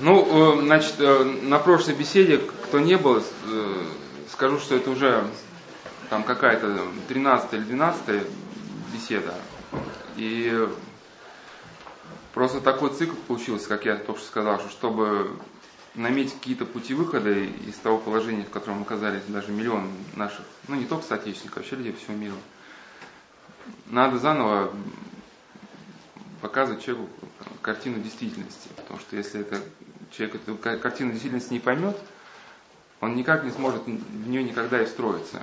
Ну, э, значит, э, на прошлой беседе, кто не был, э, скажу, что это уже там какая-то 13 или 12 беседа. И просто такой цикл получился, как я только что сказал, что чтобы наметить какие-то пути выхода из того положения, в котором оказались даже миллион наших, ну не только соотечественников, а вообще людей по всему миру, надо заново показывать человеку картину действительности. Потому что если это, человек эту картину действительности не поймет, он никак не сможет в нее никогда и встроиться.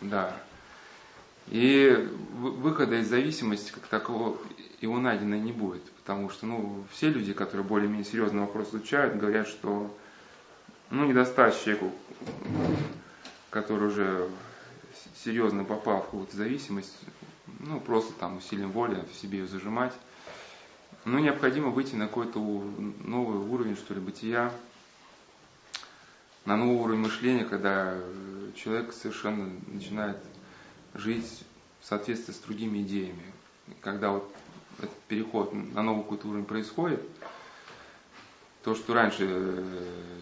Да. И выхода из зависимости как такого его найдено не будет. Потому что ну, все люди, которые более-менее серьезный вопрос изучают, говорят, что ну, недостаточно человеку, который уже серьезно попал в какую-то зависимость, ну, просто там усилием воли в себе ее зажимать. Но необходимо выйти на какой-то новый уровень, что ли, бытия, на новый уровень мышления, когда человек совершенно начинает жить в соответствии с другими идеями. Когда вот этот переход на новый какой-то уровень происходит, то, что раньше э,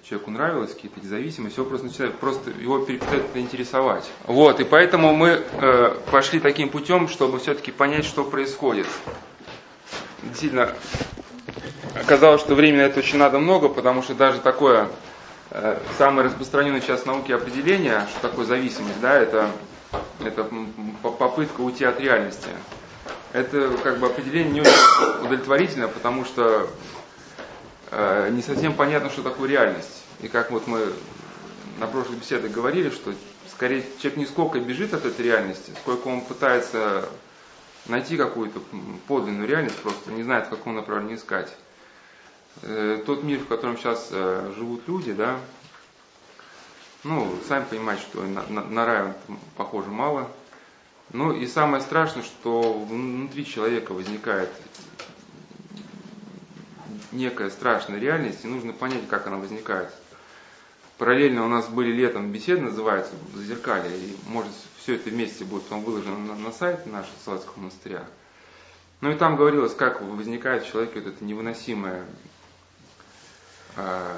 человеку нравилось, какие-то зависимости, его просто начинает, просто его перестает интересовать. Вот, и поэтому мы э, пошли таким путем, чтобы все-таки понять, что происходит. Действительно, оказалось, что времени на это очень надо много, потому что даже такое э, самое распространенное сейчас в науке определение, что такое зависимость, да, это, это попытка уйти от реальности. Это как бы определение не очень удовлетворительно, потому что Э, не совсем понятно, что такое реальность. И как вот мы на прошлой беседе говорили, что скорее человек не сколько бежит от этой реальности, сколько он пытается найти какую-то подлинную реальность, просто не знает, в каком направлении искать. Э, тот мир, в котором сейчас э, живут люди, да, ну, сами понимаете, что на, на, на рай похоже мало. Ну и самое страшное, что внутри человека возникает некая страшная реальность, и нужно понять, как она возникает. Параллельно у нас были летом беседы, называется «Зазеркалье», и может все это вместе будет потом выложено на, на сайт нашего Салатского монастыря. Ну и там говорилось, как возникает в человеке вот это невыносимое э,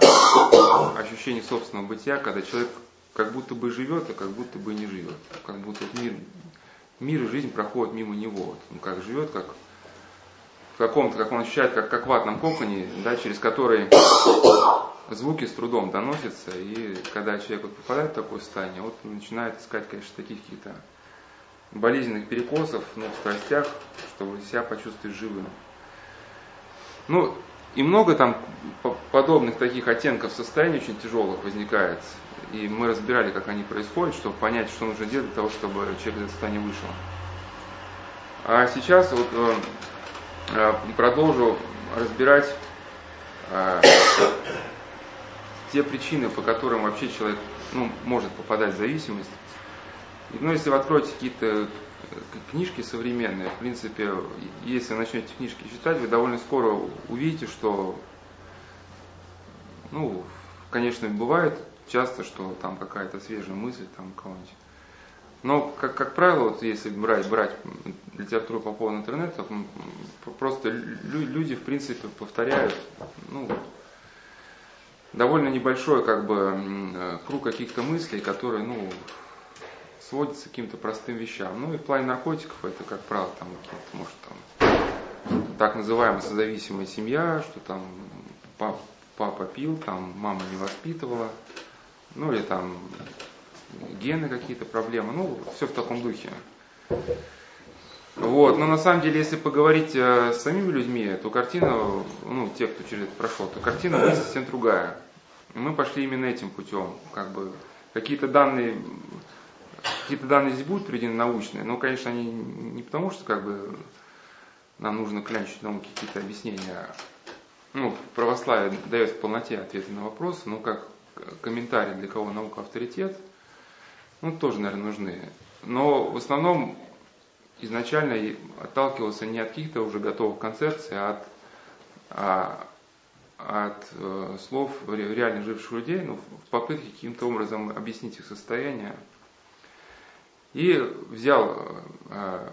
ощущение собственного бытия, когда человек как будто бы живет, а как будто бы не живет. Как будто мир, мир и жизнь проходят мимо него. Он как живет, как каком-то, как он ощущает, как, как в ватном коконе, да, через который звуки с трудом доносятся, и когда человек вот попадает в такое состояние, вот начинает искать, конечно, таких каких-то болезненных перекосов ну, в страстях, чтобы себя почувствовать живым. Ну, и много там подобных таких оттенков состояний очень тяжелых возникает. И мы разбирали, как они происходят, чтобы понять, что нужно делать для того, чтобы человек из этого состояния вышел. А сейчас вот э, Э, продолжу разбирать э, те причины, по которым вообще человек ну, может попадать в зависимость. Ну, если вы откроете какие-то э, книжки современные, в принципе, если начнете книжки читать, вы довольно скоро увидите, что, ну, конечно, бывает часто, что там какая-то свежая мысль там кого-нибудь но, как, как правило, вот если брать, брать литературу по поводу интернета, просто люди, в принципе, повторяют ну, довольно небольшой как бы, круг каких-то мыслей, которые ну, сводятся к каким-то простым вещам. Ну и в плане наркотиков это, как правило, там, может, там, так называемая созависимая семья, что там папа, папа пил, там мама не воспитывала, ну или там гены какие-то проблемы, ну, все в таком духе. Вот, но на самом деле, если поговорить э, с самими людьми, то картина, ну, те, кто через это прошел, то картина будет совсем другая. мы пошли именно этим путем, как бы, какие-то данные, какие-то данные здесь будут приведены научные, но, конечно, они не потому, что, как бы, нам нужно клянчить науки какие-то объяснения, ну, православие дает в полноте ответы на вопросы, но как комментарий, для кого наука авторитет – ну, тоже, наверное, нужны. Но в основном изначально отталкивался не от каких-то уже готовых концепций, а от, а, от э, слов реально живших людей, ну, в попытке каким-то образом объяснить их состояние. И взял, э,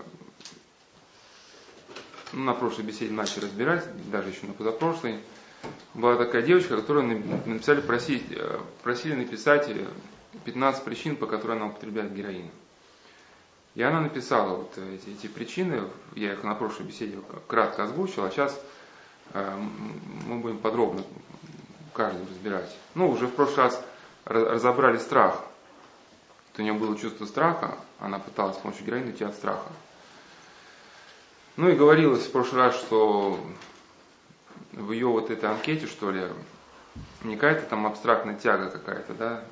ну, на прошлой беседе начал разбирать, даже еще на позапрошлой, была такая девочка, которую написали, просили, э, просили написать 15 причин, по которым она употребляет героин. И она написала вот эти, эти причины, я их на прошлой беседе кратко озвучил, а сейчас э, мы будем подробно каждую разбирать. Ну, уже в прошлый раз разобрали страх. Вот у нее было чувство страха, она пыталась с помощью героина уйти от страха. Ну и говорилось в прошлый раз, что в ее вот этой анкете, что ли, не какая-то там абстрактная тяга какая-то, да,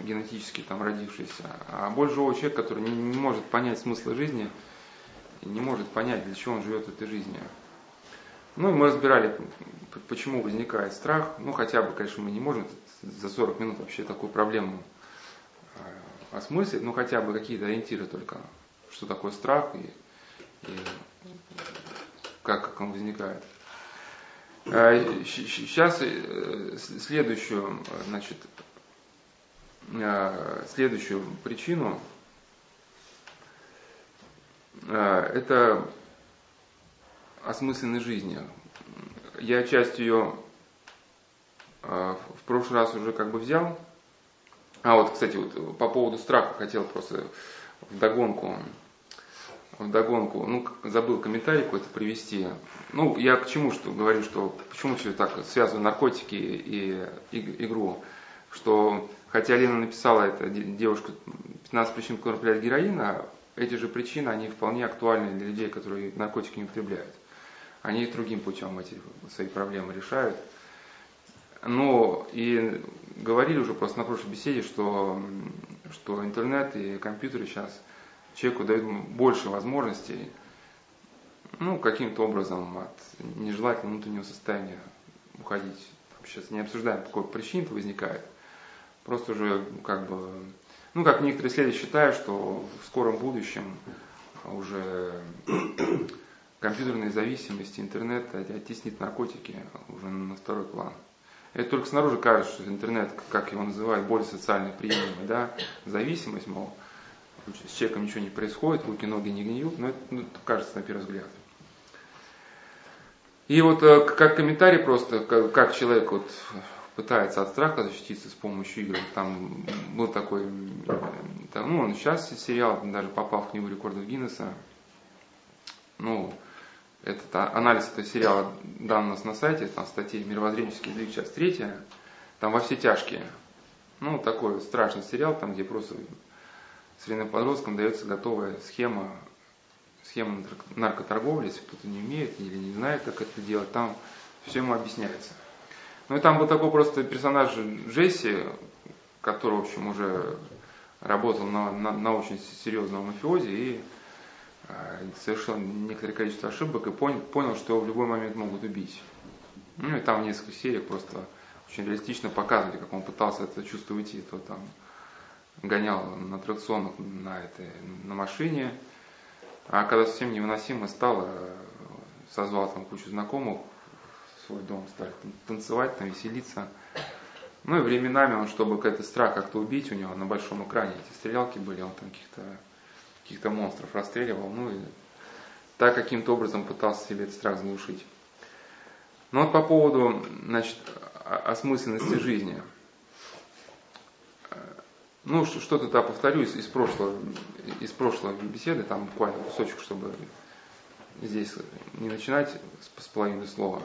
генетически там родившаяся, а боль живого человека, который не, не может понять смысла жизни, не может понять, для чего он живет этой жизни. Ну и мы разбирали, почему возникает страх. Ну хотя бы, конечно, мы не можем за 40 минут вообще такую проблему а, осмыслить, но хотя бы какие-то ориентиры только, что такое страх и, и как, как он возникает. Сейчас а, э, следующую, значит, а, следующую причину. Это осмысленной жизни. Я часть ее в прошлый раз уже как бы взял. А вот, кстати, вот по поводу страха хотел просто вдогонку вдогонку, ну, забыл комментарий какой-то привести. Ну, я к чему что говорю, что почему все так связываю наркотики и, и игру, что хотя Лена написала это, девушка 15 причин, которые употребляют героина, эти же причины, они вполне актуальны для людей, которые наркотики не употребляют. Они другим путем эти свои проблемы решают. Но и говорили уже просто на прошлой беседе, что, что интернет и компьютеры сейчас – человеку дают больше возможностей, ну, каким-то образом от нежелательного внутреннего состояния уходить. Сейчас не обсуждаем, по какой причине это возникает. Просто уже как бы, ну, как некоторые исследователи считают, что в скором будущем уже компьютерные зависимости, интернет оттеснит наркотики уже на второй план. Это только снаружи кажется, что интернет, как его называют, более социально приемлемый, да, зависимость, мол, с человеком ничего не происходит, руки, ноги не гниют, но это ну, кажется на первый взгляд. И вот э, как комментарий просто, как человек вот пытается от страха защититься с помощью игр. Там был такой, там, ну он сейчас сериал, даже попал в книгу рекордов Гиннесса. Ну, этот а, анализ этого сериала дан у нас на сайте, там статьи «Мировоззренческий язык», часть третья. Там во все тяжкие. Ну, такой страшный сериал, там, где просто современным подросткам дается готовая схема, схема наркоторговли, если кто-то не умеет или не знает, как это делать, там все ему объясняется. Ну и там был такой просто персонаж Джесси, который, в общем, уже работал на, на, на очень серьезном мафиозе и э, совершил некоторое количество ошибок и понял, понял, что его в любой момент могут убить. Ну и там в нескольких сериях просто очень реалистично показывали, как он пытался это чувство уйти, то там гонял на аттракционах на, этой, на машине. А когда совсем невыносимо стало, созвал там кучу знакомых свой дом, стали танцевать, там веселиться. Ну и временами он, чтобы какой-то страх как-то убить, у него на большом экране эти стрелялки были, он там каких-то каких монстров расстреливал, ну и так каким-то образом пытался себе этот страх заглушить. Но вот по поводу, значит, осмысленности жизни – ну, что-то да, повторю из, прошлого, из прошлой беседы, там буквально кусочек, чтобы здесь не начинать с половины слова.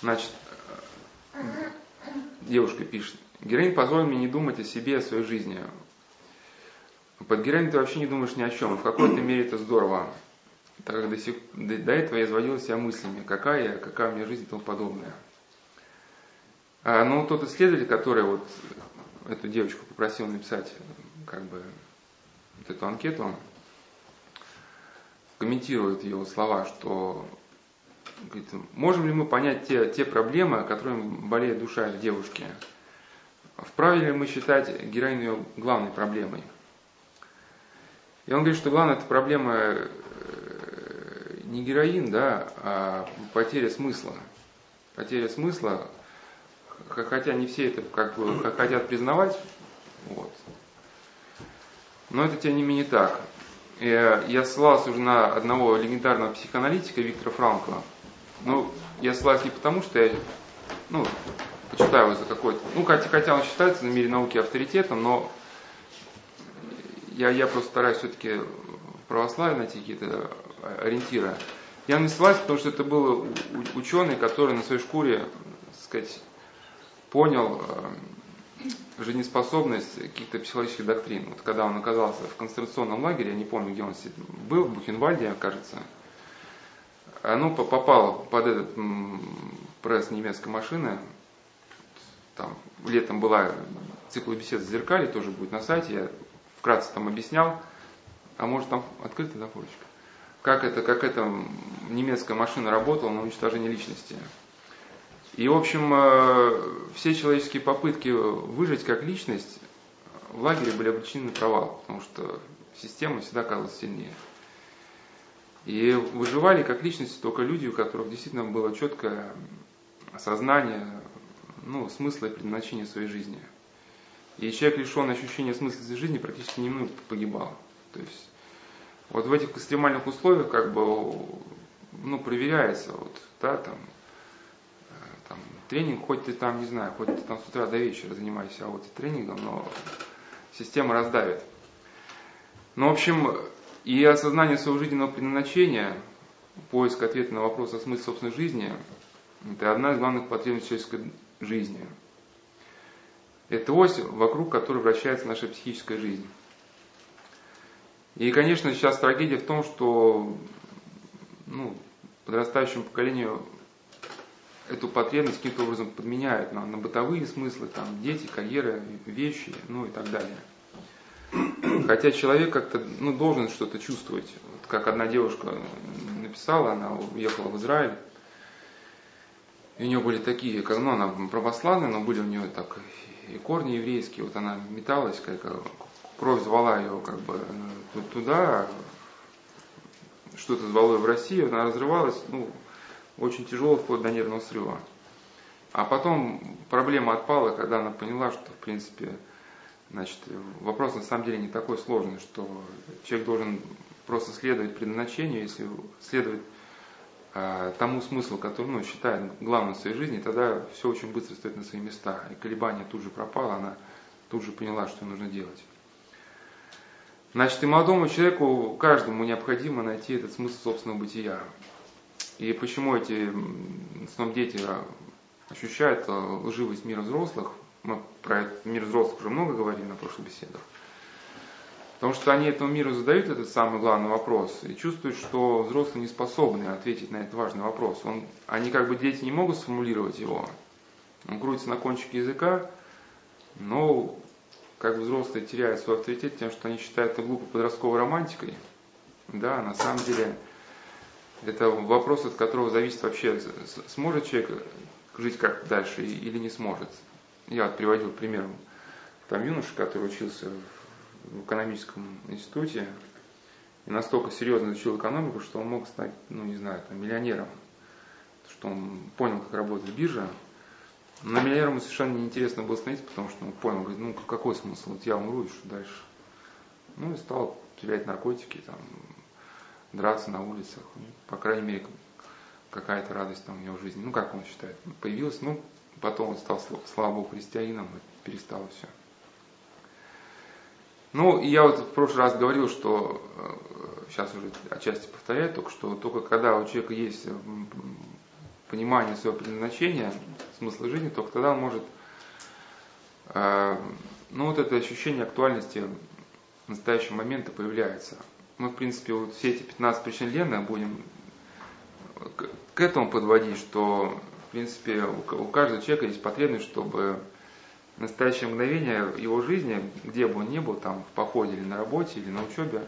Значит, девушка пишет, героин позволил мне не думать о себе, о своей жизни. Под героином ты вообще не думаешь ни о чем. В какой-то мере это здорово. Так как до, сих, до, до этого я изводила себя мыслями, какая я, какая у меня жизнь и тому подобное. А, ну, тот исследователь, который вот эту девочку попросил написать как бы вот эту анкету, комментирует его слова, что можем ли мы понять те, те проблемы, которыми болеет душа девушки? Вправе ли мы считать героиню ее главной проблемой? И он говорит, что главная это проблема э, не героин, да, а потеря смысла. Потеря смысла хотя не все это как бы хотят признавать, вот. но это тем не менее так. Я, я ссылался уже на одного легендарного психоаналитика Виктора Франкла. Ну, я ссылаюсь не потому, что я ну, почитаю его за какой-то, ну, хотя, хотя он считается на мире науки авторитетом, но я, я просто стараюсь все-таки в найти какие-то ориентиры. Я не ссылаюсь, потому что это был ученый, который на своей шкуре, так сказать, понял э, жизнеспособность каких-то психологических доктрин. Вот когда он оказался в концентрационном лагере, я не помню, где он был, в Бухенвальде, кажется, оно попало под этот пресс немецкой машины. Там летом была цикл бесед в зеркале, тоже будет на сайте. Я вкратце там объяснял. А может там открыта да, форочка? Как это, как эта немецкая машина работала на уничтожение личности. И, в общем, э, все человеческие попытки выжить как личность в лагере были обречены на провал, потому что система всегда казалась сильнее. И выживали как личности только люди, у которых действительно было четкое осознание ну, смысла и предназначения своей жизни. И человек, лишенный ощущения смысла своей жизни, практически немного погибал. То есть вот в этих экстремальных условиях как бы ну, проверяется, вот, да, там, э, там, тренинг, хоть ты там, не знаю, хоть ты там с утра до вечера занимаешься а вот тренингом, но система раздавит. Ну, в общем, и осознание своего жизненного предназначения, поиск ответа на вопрос о смысле собственной жизни, это одна из главных потребностей человеческой жизни. Это ось, вокруг которой вращается наша психическая жизнь. И, конечно, сейчас трагедия в том, что ну, подрастающему поколению эту потребность каким-то образом подменяют на, на бытовые смыслы, там, дети, карьера, вещи, ну и так далее. Хотя человек как-то ну, должен что-то чувствовать. Вот как одна девушка написала, она уехала в Израиль. И у нее были такие, как, ну, она православная, но были у нее так и корни еврейские. Вот она металась, как кровь звала ее как бы туда, что-то звало ее в Россию, она разрывалась, ну, очень тяжело, вплоть до нервного срыва. А потом проблема отпала, когда она поняла, что, в принципе, Значит, вопрос на самом деле не такой сложный, что человек должен просто следовать предназначению, если следовать э, тому смыслу, который ну, считает главным в своей жизни, тогда все очень быстро стоит на свои места. И колебание тут же пропало, она тут же поняла, что нужно делать. Значит, и молодому человеку, каждому необходимо найти этот смысл собственного бытия. И почему эти основном дети ощущают лживость мира взрослых, мы про мир взрослых уже много говорили на прошлых беседах. Потому что они этому миру задают этот самый главный вопрос и чувствуют, что взрослые не способны ответить на этот важный вопрос. Он, они как бы дети не могут сформулировать его. Он крутится на кончике языка, но как взрослые теряют свой авторитет тем, что они считают это глупо подростковой романтикой. Да, на самом деле это вопрос, от которого зависит вообще, сможет человек жить как дальше или не сможет. Я приводил пример, там юноша, который учился в экономическом институте, и настолько серьезно изучил экономику, что он мог стать, ну не знаю, там, миллионером. Что он понял, как работает биржа. Но миллионером совершенно неинтересно было становиться, потому что он понял, говорит, ну какой смысл, вот я умру, и что дальше? Ну и стал терять наркотики, там, драться на улицах. Ну, по крайней мере, какая-то радость там у него в жизни. Ну, как он считает, появилась. Ну, Потом он стал, Богу, христианином и перестал все. Ну, и я вот в прошлый раз говорил, что э, сейчас уже отчасти повторяю, только что только когда у человека есть понимание своего предназначения, смысла жизни, только тогда он может, э, ну, вот это ощущение актуальности настоящего момента появляется. Мы, в принципе, вот все эти 15 причин Лены будем к этому подводить, что принципе, у каждого человека есть потребность, чтобы настоящее мгновение его жизни, где бы он ни был, там, в походе или на работе, или на учебе,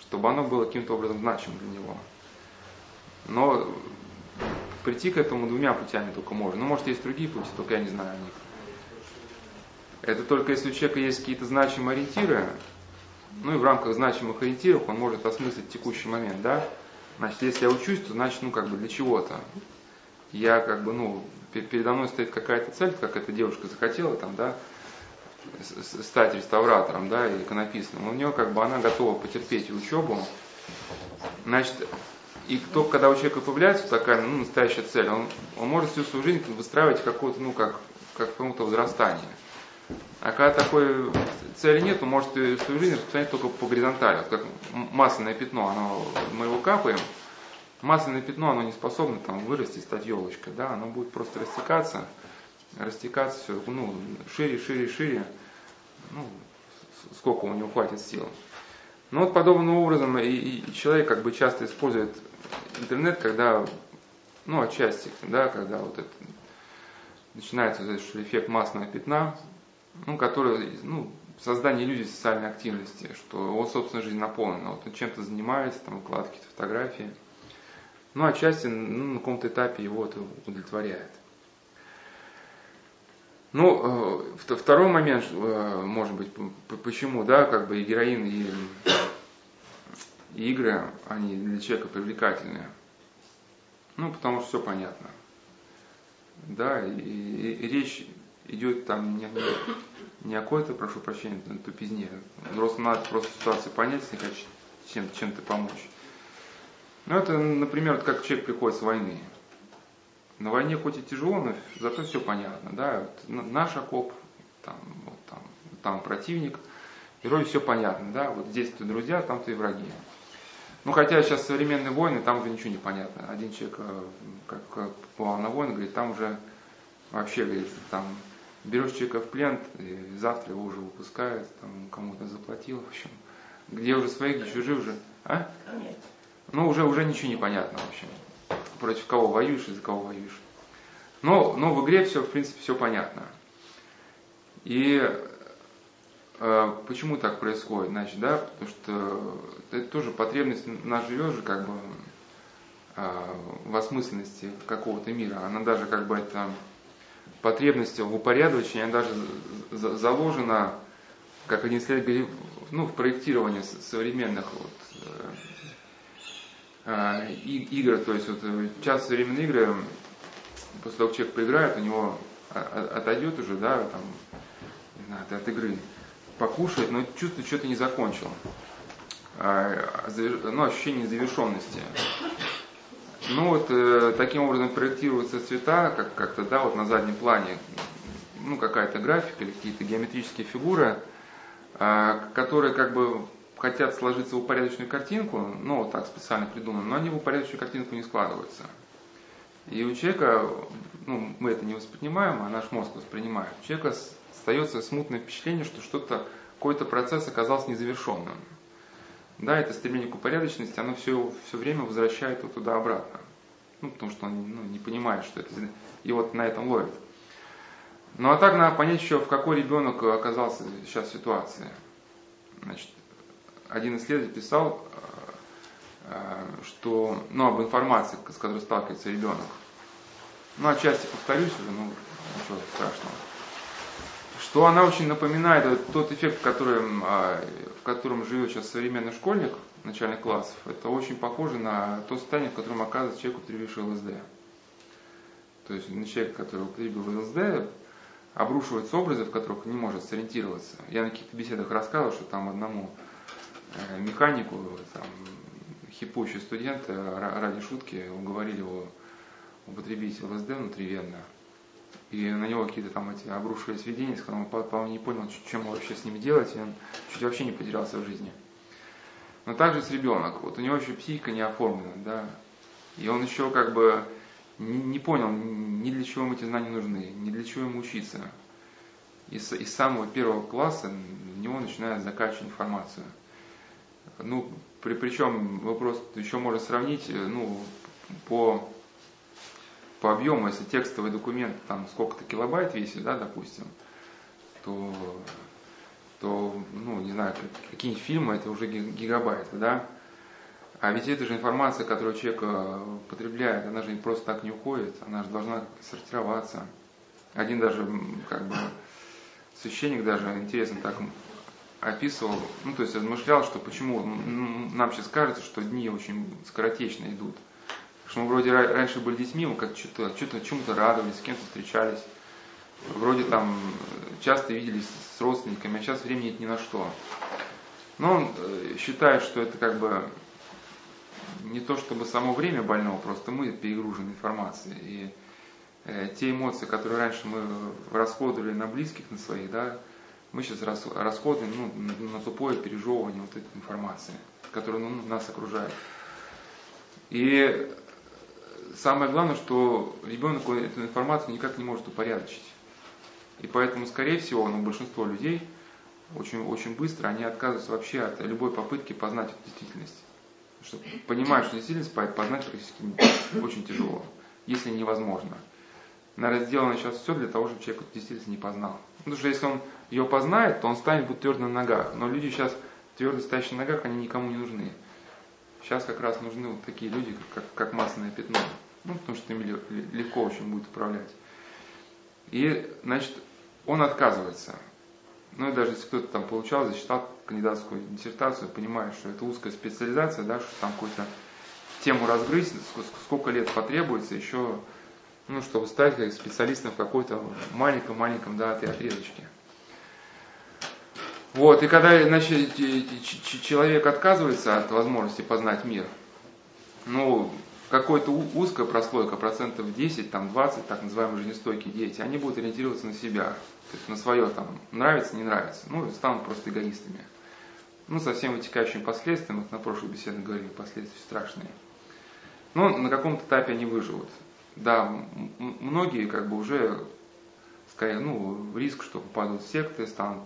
чтобы оно было каким-то образом значимым для него. Но прийти к этому двумя путями только можно. Ну, может, есть другие пути, только я не знаю о них. Это только если у человека есть какие-то значимые ориентиры, ну и в рамках значимых ориентиров он может осмыслить текущий момент, да? Значит, если я учусь, то значит, ну, как бы для чего-то я как бы, ну, передо мной стоит какая-то цель, как эта девушка захотела там, да, стать реставратором, да, или иконописным. У нее как бы она готова потерпеть учебу. Значит, и только когда у человека появляется такая ну, настоящая цель, он, он может всю свою жизнь выстраивать какое-то, ну, как, как какое-то возрастание. А когда такой цели нет, он может свою жизнь распространять только по горизонтали. Вот как масляное пятно, оно, мы его капаем, масляное пятно, оно не способно там вырасти, стать елочкой, да, оно будет просто растекаться, растекаться все, ну, шире, шире, шире, ну, сколько у него хватит сил. Ну вот подобным образом и, и человек как бы часто использует интернет, когда, ну отчасти, да, когда вот это начинается вот этот эффект масляного пятна, ну, который, ну, создание иллюзии социальной активности, что его собственная жизнь наполнена, вот он чем-то занимается, там, выкладывает фотографии. Ну, отчасти ну, на каком-то этапе его это удовлетворяет. Ну, э, второй момент, э, может быть, почему, да, как бы и героин, и, и игры, они для человека привлекательные. Ну, потому что все понятно. Да, и, и, речь идет там не, не о какой-то, прошу прощения, тупизне. Просто надо просто ситуацию понять, если хочешь чем, чем-то помочь. Ну, это, например, как человек приходит с войны. На войне хоть и тяжело, но зато все понятно. Да? Вот наш окоп, там, вот, там, там противник, вроде все понятно. Да? Вот здесь ты друзья, там ты враги. Ну, хотя сейчас современные войны, там уже ничего не понятно. Один человек, э, как, как попал на войну, говорит, там уже вообще, говорит, там берешь человека в плен, и завтра его уже выпускают, там кому-то заплатил, в общем. Где уже своих, где чужие уже. А? Нет. Ну, уже, уже ничего не понятно, в общем. Против кого воюешь и за кого воюешь. Но, но в игре все, в принципе, все понятно. И э, почему так происходит? Значит, да, потому что это тоже потребность, нас живет же как бы э, в осмысленности какого-то мира. Она даже как бы это потребность в упорядочении, она даже заложена, как один исследователь ну, в проектировании современных вот, э, э игр, то есть вот э, часто современные игры, после того, как человек поиграет, у него отойдет уже, да, там, не знаю, от игры, покушает, но чувствует, что-то не закончил. А, ну, ощущение незавершенности. Ну вот э, таким образом проектируются цвета, как, как-то, да, вот на заднем плане, ну какая-то графика или какие-то геометрические фигуры, э, которые как бы хотят сложиться в упорядоченную картинку, ну вот так специально придумано, но они в упорядоченную картинку не складываются. И у человека, ну мы это не воспринимаем, а наш мозг воспринимает, у человека остается смутное впечатление, что что-то, какой-то процесс оказался незавершенным. Да, это стремление к упорядоченности, оно все, все время возвращает его туда-обратно. Ну, потому что он ну, не понимает, что это. И вот на этом ловит. Ну а так надо понять еще, в какой ребенок оказался сейчас в ситуации. Значит, один исследователь писал, э, э, что, ну, об информации, с которой сталкивается ребенок. Ну, отчасти повторюсь уже, ну, ничего страшного что она очень напоминает тот эффект, в котором, а, в котором живет сейчас современный школьник начальных классов. Это очень похоже на то состояние, в котором оказывается человек, употребивший ЛСД. То есть на человека, который употребил ЛСД, обрушиваются образы, в которых не может сориентироваться. Я на каких-то беседах рассказывал, что там одному механику, там, хипущий студент ради шутки уговорили его употребить ЛСД внутривенно – и на него какие-то там эти обрушивались видения, с которым он, по не понял, чем вообще с ними делать, и он чуть вообще не потерялся в жизни. Но также с ребенком, вот у него еще психика не оформлена, да, и он еще как бы не, не понял, ни для чего ему эти знания нужны, ни для чего ему учиться. И с, из самого первого класса в него начинают закачивать информацию. Ну, при, причем вопрос еще можно сравнить, ну, по по объему, если текстовый документ там сколько-то килобайт весит, да, допустим, то, то ну, не знаю, какие-нибудь фильмы, это уже гигабайты, да. А ведь это же информация, которую человек э, потребляет, она же просто так не уходит, она же должна сортироваться. Один даже, как бы, священник даже, интересно так описывал, ну, то есть размышлял, что почему нам сейчас кажется, что дни очень скоротечно идут. Что мы вроде раньше были детьми, мы как что-то, что-то чему-то радовались, с кем-то встречались. Вроде там часто виделись с родственниками, а сейчас времени нет ни на что. Но он э, считает, что это как бы не то чтобы само время больного, просто мы перегружены информацией. И э, те эмоции, которые раньше мы расходовали на близких, на своих, да, мы сейчас рас, расходуем ну, на, тупое пережевывание вот этой информации, которая ну, нас окружает. И самое главное, что ребенок эту информацию никак не может упорядочить. И поэтому, скорее всего, ну, большинство людей очень, очень быстро они отказываются вообще от любой попытки познать эту действительность. Что понимают, что действительность познать практически очень тяжело, если невозможно. Наверное, сделано сейчас все для того, чтобы человек эту действительность не познал. Потому что если он ее познает, то он станет будет твердо на ногах. Но люди сейчас твердо стоящие на ногах, они никому не нужны. Сейчас как раз нужны вот такие люди, как, как масляное пятно. Ну, потому что ими легко очень будет управлять. И, значит, он отказывается. Ну и даже если кто-то там получал, зачитал кандидатскую диссертацию, понимает, что это узкая специализация, да, что там какую-то тему разгрызть, сколько лет потребуется еще, ну, чтобы стать специалистом в какой-то маленьком-маленьком, да, этой отрезочке. Вот, и когда, значит, человек отказывается от возможности познать мир, ну, какой-то узкая прослойка, процентов 10, там 20, так называемые жизнестойкие дети, они будут ориентироваться на себя, то есть на свое там нравится, не нравится, ну, станут просто эгоистами. Ну, со всеми вытекающими последствиями, вот на прошлой беседе говорили, последствия страшные. Но на каком-то этапе они выживут. Да, многие как бы уже, скорее, ну, риск, что попадут в секты, станут,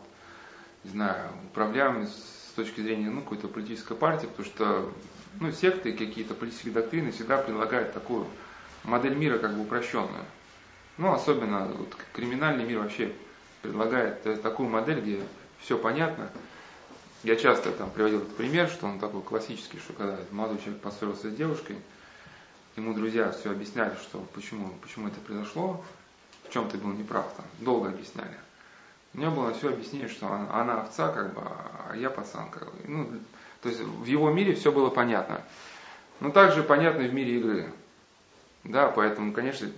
не знаю, управляемыми с точки зрения, ну, какой-то политической партии, потому что, ну, секты, какие-то политические доктрины всегда предлагают такую модель мира как бы упрощенную. Ну, особенно вот, криминальный мир вообще предлагает э, такую модель, где все понятно. Я часто там приводил этот пример, что он такой классический, что когда молодой человек поссорился с девушкой, ему друзья все объясняли, что почему, почему это произошло, в чем ты был неправ, там, долго объясняли. У меня было все объяснение, что она, она овца, как бы, а я пацан. Как бы. Ну, то есть в его мире все было понятно. Но также понятно в мире игры. Да, поэтому, конечно,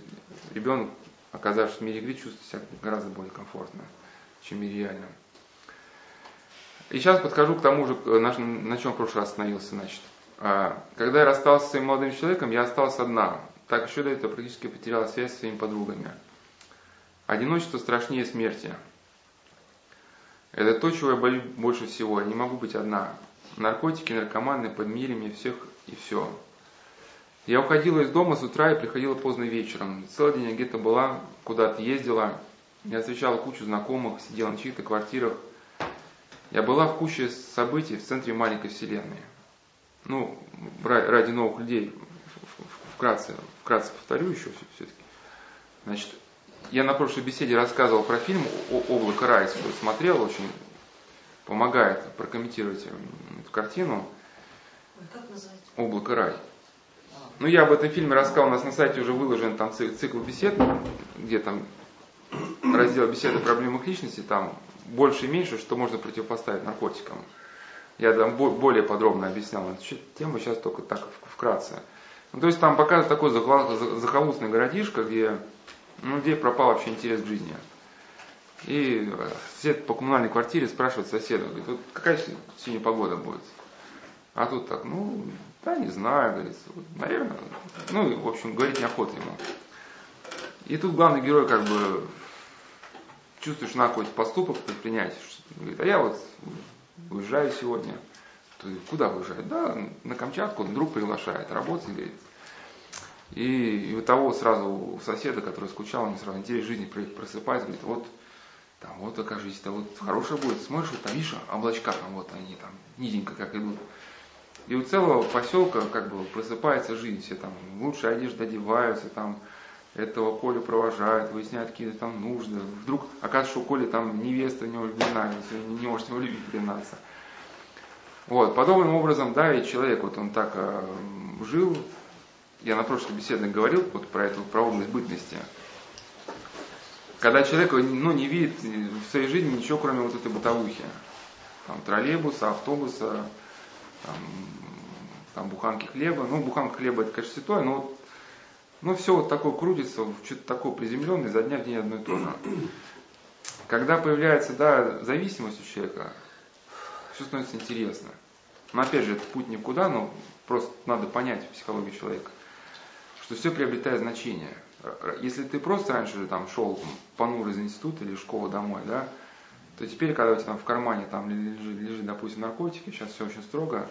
ребенок оказавшись в мире игры, чувствует себя гораздо более комфортно, чем в мире реальном. И сейчас подхожу к тому же, на, на чем в прошлый раз остановился. Значит. А, когда я расстался с своим молодым человеком, я осталась одна. Так еще до этого практически потеряла связь со своими подругами. Одиночество страшнее смерти. Это то, чего я боюсь больше всего. Я не могу быть одна. Наркотики, наркоманы, подмили мне всех и все. Я уходила из дома с утра и приходила поздно вечером. Целый день я где-то была, куда-то ездила. Я встречала кучу знакомых, сидела на чьих-то квартирах. Я была в куче событий в центре маленькой вселенной. Ну, ради новых людей, вкратце, вкратце повторю еще все-таки. Значит, я на прошлой беседе рассказывал про фильм «Облако рая», если кто смотрел, очень помогает прокомментировать эту картину. «Облако рай». Ну, я об этом фильме рассказал, у нас на сайте уже выложен там цикл бесед, где там раздел беседы о проблемах личности, там больше и меньше, что можно противопоставить наркотикам. Я там более подробно объяснял эту тему, сейчас только так вкратце. Ну, то есть там показывают такой захолустный городишко, где ну, людей пропал вообще интерес к жизни. И сосед по коммунальной квартире спрашивает соседа, говорит, вот какая сегодня погода будет? А тут так, ну, да, не знаю, говорит, наверное. Ну, в общем, говорить неохота ему. И тут главный герой как бы чувствуешь на какой-то поступок предпринять. Говорит, а я вот уезжаю сегодня. Ты куда выезжает? Да, на Камчатку, друг приглашает, работать, говорит. И, и у того сразу у соседа, который скучал, он сразу интерес жизни просыпается, говорит, вот там вот окажись, да вот хорошее будет, смотришь, вот там, видишь, облачка там вот они там низенько как идут. И у целого поселка как бы просыпается жизнь, все там лучшие одежды одеваются, там этого Колю провожают, выясняют какие-то там нужды. Вдруг оказывается, что у Коли там невеста него влюблена, не, не может его любить признаться. Вот, подобным образом, да, и человек, вот он так э, жил, я на прошлой беседе говорил вот про эту про бытности. Когда человек ну, не видит в своей жизни ничего, кроме вот этой бытовухи. Там, троллейбуса, автобуса, там, там буханки хлеба. Ну, буханка хлеба это, конечно, святое, но ну, все вот такое крутится, что-то такое приземленное, за дня в день одно и то же. Когда появляется, да, зависимость у человека, все становится интересно. Но опять же, это путь никуда, но просто надо понять психологию человека, что все приобретает значение. Если ты просто раньше там шел понур из института или школы домой, да, то теперь, когда у тебя там в кармане там лежит, лежит допустим, наркотики, сейчас все очень строго,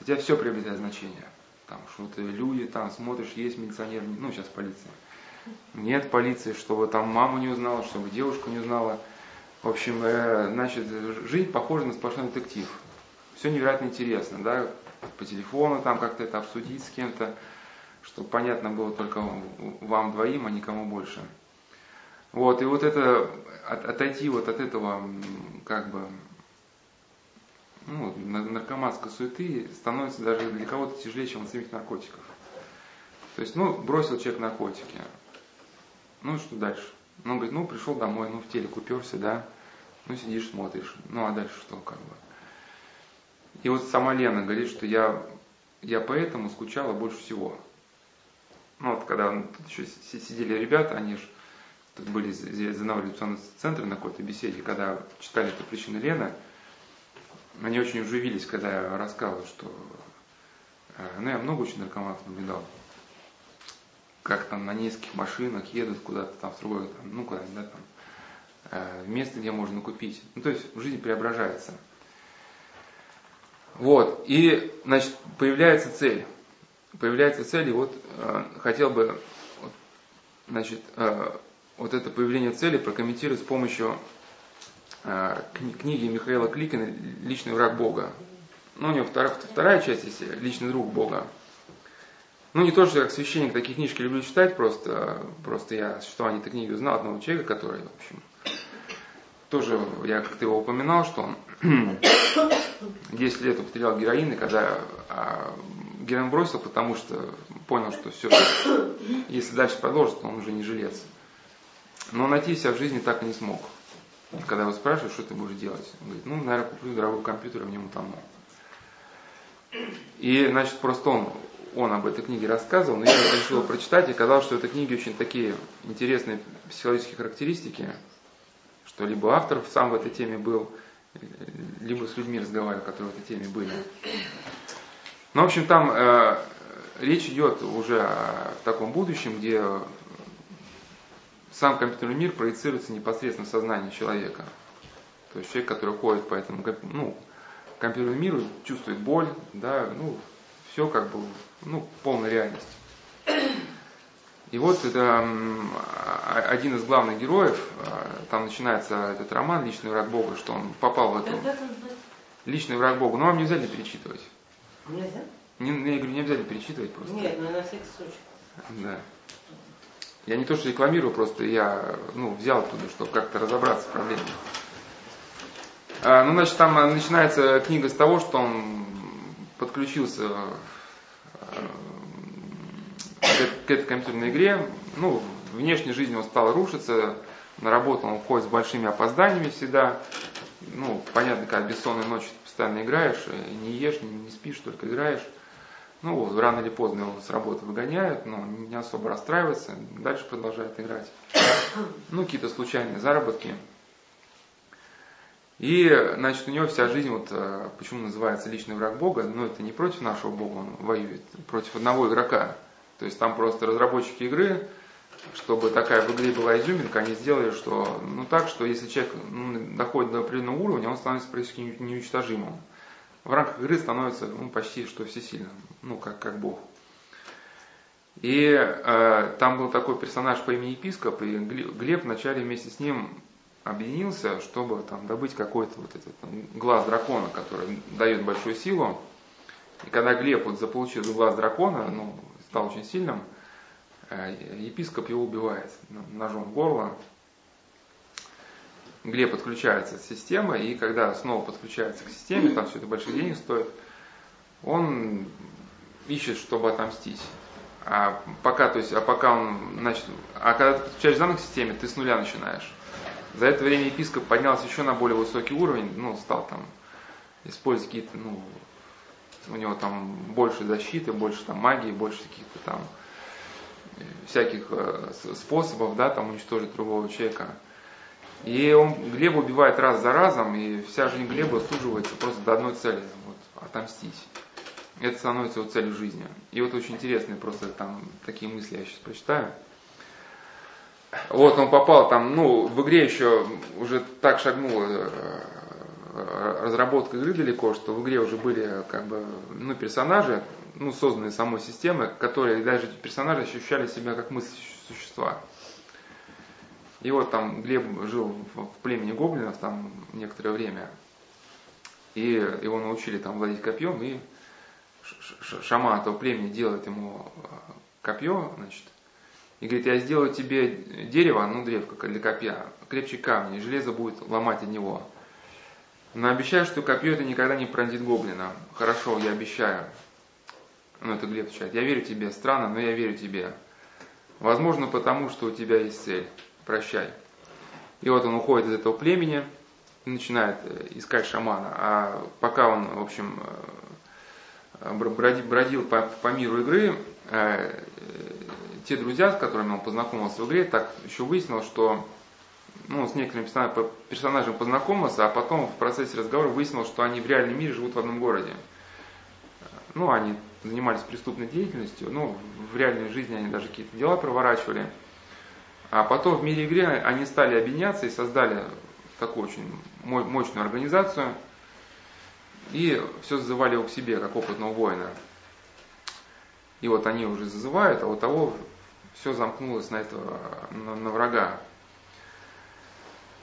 у тебя все приобретает значение. Там что-то люди там смотришь, есть милиционер, ну сейчас полиция. Нет полиции, чтобы там маму не узнала, чтобы девушку не узнала. В общем, э, значит, жизнь похожа на сплошной детектив. Все невероятно интересно, да, по телефону там как-то это обсудить с кем-то, чтобы понятно было только вам двоим, а никому больше. Вот, и вот это, от, отойти вот от этого, как бы, ну, наркоманской суеты становится даже для кого-то тяжелее, чем от самих наркотиков. То есть, ну, бросил человек наркотики. Ну, что дальше? Ну, говорит, ну, пришел домой, ну, в теле уперся, да, ну, сидишь, смотришь. Ну, а дальше что, как бы? И вот сама Лена говорит, что я, я поэтому скучала больше всего. Ну, вот когда тут еще сидели ребята, они же тут были из одного революционного центра на какой-то беседе, когда читали эту причину Лены, они очень удивились, когда я рассказывал, что э, ну, я много очень наркоманов наблюдал. Как там на нескольких машинах едут куда-то там в другое, там, ну куда-нибудь, да, там, э, место, где можно купить. Ну, то есть жизнь преображается. Вот, и, значит, появляется цель. Появляется цель, и вот э, хотел бы, значит, э, вот это появление цели прокомментировать с помощью книги Михаила Кликина «Личный враг Бога». Ну, у него вторая, вторая часть есть «Личный друг Бога». Ну, не то, что я как священник такие книжки люблю читать, просто, просто я о существовании этой книги узнал одного человека, который, в общем, тоже, я как-то его упоминал, что он 10 лет употреблял героин, и когда а, героин бросил, потому что понял, что все, если дальше продолжит, он уже не жилец. Но найти себя в жизни так и не смог. Когда его спрашивают, что ты будешь делать, он говорит, ну, наверное, куплю дорогой компьютер, и в нем утону. И, значит, просто он, он об этой книге рассказывал, но я решил прочитать, и казалось, что в этой книге очень такие интересные психологические характеристики, что либо автор сам в этой теме был, либо с людьми разговаривал, которые в этой теме были. Ну, в общем, там э, речь идет уже о таком будущем, где сам компьютерный мир проецируется непосредственно в сознание человека. То есть человек, который ходит по этому ну, компьютерному миру, чувствует боль, да, ну, все как бы, ну, полная реальность. И вот это один из главных героев, а, там начинается этот роман «Личный враг Бога», что он попал в эту... Личный враг Бога. Но вам не обязательно перечитывать. Нельзя? Не, я говорю, не обязательно перечитывать просто. Нет, но на всякий случай. Да. Я не то, что рекламирую, просто я ну, взял оттуда, чтобы как-то разобраться в проблеме. А, ну, значит, там начинается книга с того, что он подключился а, к, этой компьютерной игре. Ну, внешняя жизнь его стала рушиться, на работу он ходит с большими опозданиями всегда. Ну, понятно, когда бессонная ночь ты постоянно играешь, не ешь, не спишь, только играешь. Ну, рано или поздно его с работы выгоняют, но не особо расстраивается, дальше продолжает играть. Ну, какие-то случайные заработки. И, значит, у него вся жизнь, вот э, почему называется личный враг Бога, но это не против нашего Бога, он воюет, против одного игрока. То есть там просто разработчики игры, чтобы такая в игре была изюминка, они сделали, что, ну так, что если человек ну, доходит до определенного уровня, он становится практически неуничтожимым в рамках игры становится ну, почти что всесильным, ну, как, как Бог. И э, там был такой персонаж по имени Епископ, и Глеб вначале вместе с ним объединился, чтобы там добыть какой-то вот этот там, глаз дракона, который дает большую силу. И когда Глеб вот заполучил глаз дракона, ну, стал очень сильным, э, епископ его убивает ножом в горло, Глеб подключается к системе, и когда снова подключается к системе, там все это больших денег стоит, он ищет, чтобы отомстить. А пока, то есть, а пока он, значит, а когда ты подключаешь заново к системе, ты с нуля начинаешь. За это время епископ поднялся еще на более высокий уровень, ну, стал там использовать какие-то, ну, у него там больше защиты, больше там магии, больше каких-то там э, всяких э, способов, да, там уничтожить другого человека. И он Глеба убивает раз за разом, и вся жизнь Глеба суживается просто до одной цели. Вот, отомстить. Это становится его целью жизни. И вот очень интересные просто там такие мысли я сейчас прочитаю. Вот он попал там, ну, в игре еще уже так шагнула э, разработка игры далеко, что в игре уже были как бы, ну, персонажи, ну, созданные самой системой, которые даже персонажи ощущали себя как мыслящие существа. И вот там Глеб жил в племени гоблинов там некоторое время, и его научили там владеть копьем, и шаман этого племени делает ему э, копье, значит, и говорит, я сделаю тебе дерево, ну, древко для копья, крепче камня, и железо будет ломать от него. Но обещаю, что копье это никогда не пронзит гоблина. Хорошо, я обещаю. Ну, это Глеб отвечает. Я верю тебе. Странно, но я верю тебе. Возможно, потому что у тебя есть цель. Прощай. И вот он уходит из этого племени и начинает э, искать шамана. А пока он, в общем, э, бродил по, по миру игры, э, те друзья, с которыми он познакомился в игре, так еще выяснил, что ну, с некоторыми персонажами познакомился, а потом в процессе разговора выяснил, что они в реальном мире живут в одном городе. Ну, они занимались преступной деятельностью, ну, в реальной жизни они даже какие-то дела проворачивали. А потом в мире игры они стали объединяться и создали такую очень мощную организацию. И все зазывали его к себе, как опытного воина. И вот они уже зазывают, а у того все замкнулось на этого, на, на врага.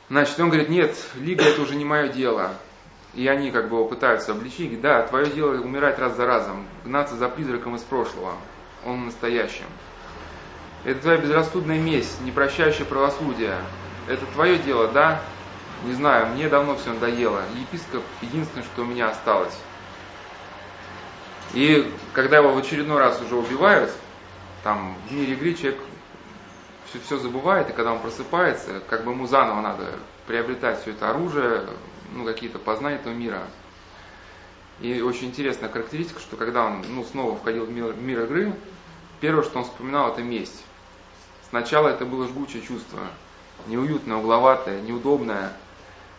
Значит, он говорит, нет, Лига это уже не мое дело. И они как бы его пытаются обличить, да, твое дело умирать раз за разом, гнаться за призраком из прошлого, он настоящим. Это твоя безрассудная месть, не прощающая правосудие. Это твое дело, да? Не знаю, мне давно все надоело. Епископ единственное, что у меня осталось. И когда его в очередной раз уже убивают, там в мире игры человек все, все забывает, и когда он просыпается, как бы ему заново надо приобретать все это оружие, ну, какие-то познания этого мира. И очень интересная характеристика, что когда он ну, снова входил в мир, в мир игры, первое, что он вспоминал, это месть. Сначала это было жгучее чувство, неуютное, угловатое, неудобное,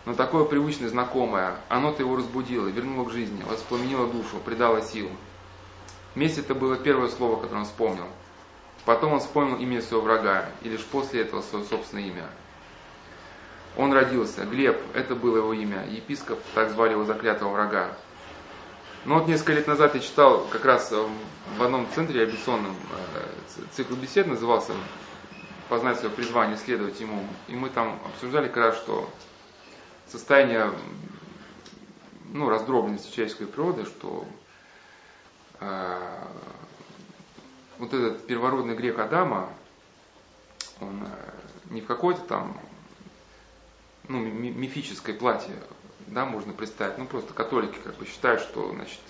но такое привычное, знакомое. Оно-то его разбудило, вернуло к жизни, воспламенило душу, придало сил. Месть это было первое слово, которое он вспомнил. Потом он вспомнил имя своего врага, и лишь после этого свое собственное имя. Он родился, Глеб, это было его имя, епископ, так звали его заклятого врага. Но вот несколько лет назад я читал как раз в одном центре авиационном э, цикл бесед назывался «Познать свое призвание, следовать ему». И мы там обсуждали раз, что состояние ну, раздробленности человеческой природы, что э, вот этот первородный грех Адама, он э, не в какой-то там ну, мифической платье, да, можно представить. Ну, просто католики как бы считают, что, значит,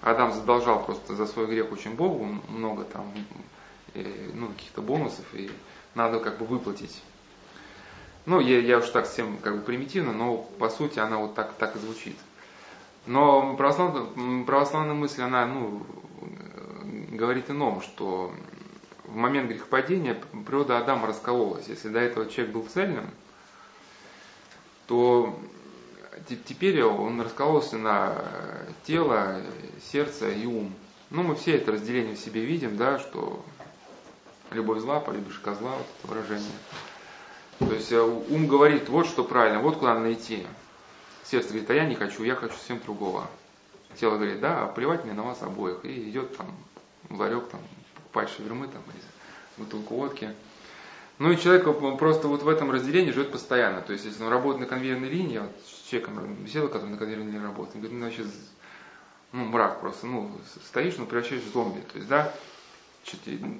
Адам задолжал просто за свой грех очень Богу, много там, э, ну, каких-то бонусов, и надо как бы выплатить. Ну, я, я уж так всем как бы примитивно, но по сути она вот так, так и звучит. Но православная, православная мысль, она, ну, говорит ином, что в момент грехопадения природа Адама раскололась. Если до этого человек был цельным, то теперь он раскололся на тело, сердце и ум. Ну, мы все это разделение в себе видим, да, что любовь зла, полюбишь козла, вот это выражение. То есть э, ум говорит, вот что правильно, вот куда надо идти. Сердце говорит, а я не хочу, я хочу совсем другого. Тело говорит, да, плевать мне на вас обоих. И идет там ларек, там, покупать шавермы, там, бутылку водки. Ну и человек просто вот в этом разделении живет постоянно. То есть, если он работает на конвейерной линии, вот с человеком беседовал, который на конвейерной линии работает, он говорит, ну, вообще, ну, мрак просто, ну, стоишь, ну, превращаешься в зомби. То есть, да,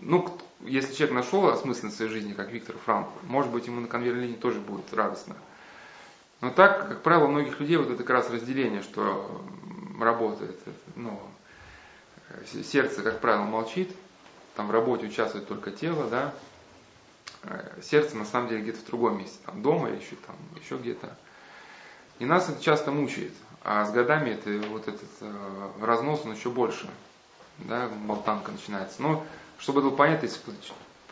ну, если человек нашел осмысленность своей жизни, как Виктор Франк, может быть, ему на конвейерной линии тоже будет радостно. Но так, как правило, у многих людей вот это как раз разделение, что работает, ну, сердце, как правило, молчит, там в работе участвует только тело, да, э, сердце на самом деле где-то в другом месте, там дома или еще, там, еще где-то. И нас это часто мучает, а с годами это, вот этот э, разнос, он еще больше, да, болтанка начинается. Но, чтобы было понятно, если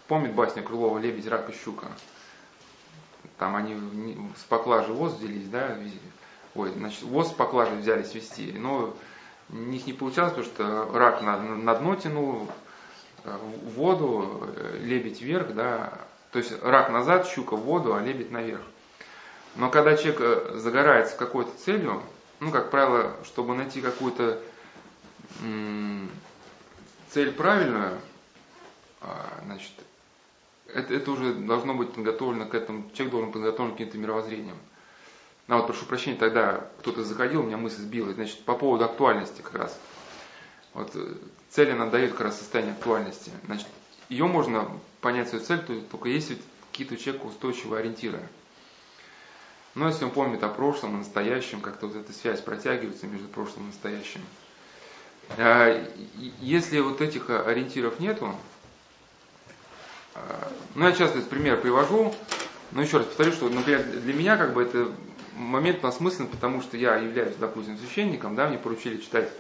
помнит басня Крылова «Лебедь, рак и щука», там они с поклажи воз взялись, да, ой, значит, воз с поклажи взялись вести, но у них не получалось, потому что рак на, на дно тянул, э, воду, э, лебедь вверх, да, то есть рак назад, щука в воду, а лебедь наверх. Но когда человек э, загорается какой-то целью, ну, как правило, чтобы найти какую-то цель правильную, значит, это, это уже должно быть подготовлено к этому, человек должен подготовлен к каким-то мировоззрением. А вот, прошу прощения, тогда кто-то заходил, у меня мысль сбила. Значит, по поводу актуальности как раз. Вот э, цель она дает как раз состояние актуальности. Значит, ее можно понять свою цель, только если какие-то у человека устойчивые ориентиры. Но если он помнит о прошлом и настоящем, как-то вот эта связь протягивается между прошлым и настоящим. А, если вот этих ориентиров нету, а, ну я часто этот пример привожу, но еще раз повторю, что, например, для меня как бы это момент осмыслен, потому что я являюсь, допустим, священником, да, мне поручили читать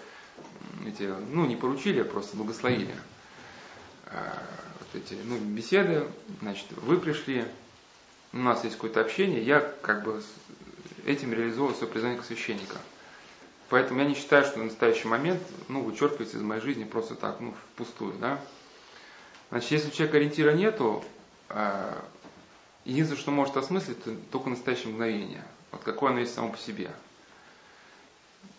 эти, ну не поручили, а просто благословили а, вот эти, ну, беседы, значит, вы пришли, у нас есть какое-то общение, я как бы этим реализовываю свое признание как священника. Поэтому я не считаю, что в настоящий момент, ну, вычеркивается из моей жизни просто так, ну, впустую, да. Значит, если у человека ориентира нету, а, единственное, что может осмыслить, это только настоящее мгновение. Вот какое оно есть само по себе.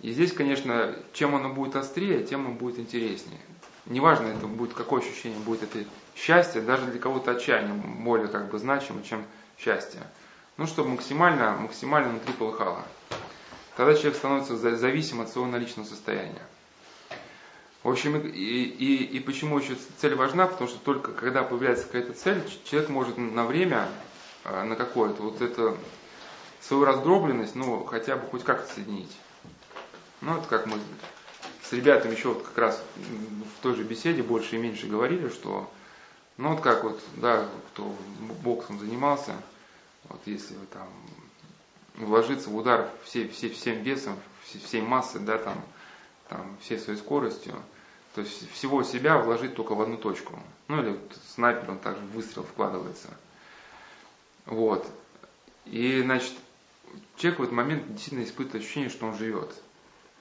И здесь, конечно, чем оно будет острее, тем оно будет интереснее. Неважно, это будет, какое ощущение будет это счастье, даже для кого-то отчаяние более как бы значимо, чем счастье. Ну, чтобы максимально, максимально внутри полыхало. Тогда человек становится зависим от своего наличного состояния. В общем, и, и, и почему еще цель важна? Потому что только когда появляется какая-то цель, человек может на время, а, на какое-то, вот это свою раздробленность, ну, хотя бы хоть как-то соединить. Ну, это как мы с ребятами еще вот как раз в той же беседе больше и меньше говорили, что, ну, вот как вот, да, кто боксом занимался, вот если вы там вложиться в удар все, все, всем весом, всей массой, да, там, там, всей своей скоростью, то есть всего себя вложить только в одну точку. Ну или вот снайпер, он также выстрел вкладывается. Вот. И, значит, человек в этот момент действительно испытывает ощущение, что он живет.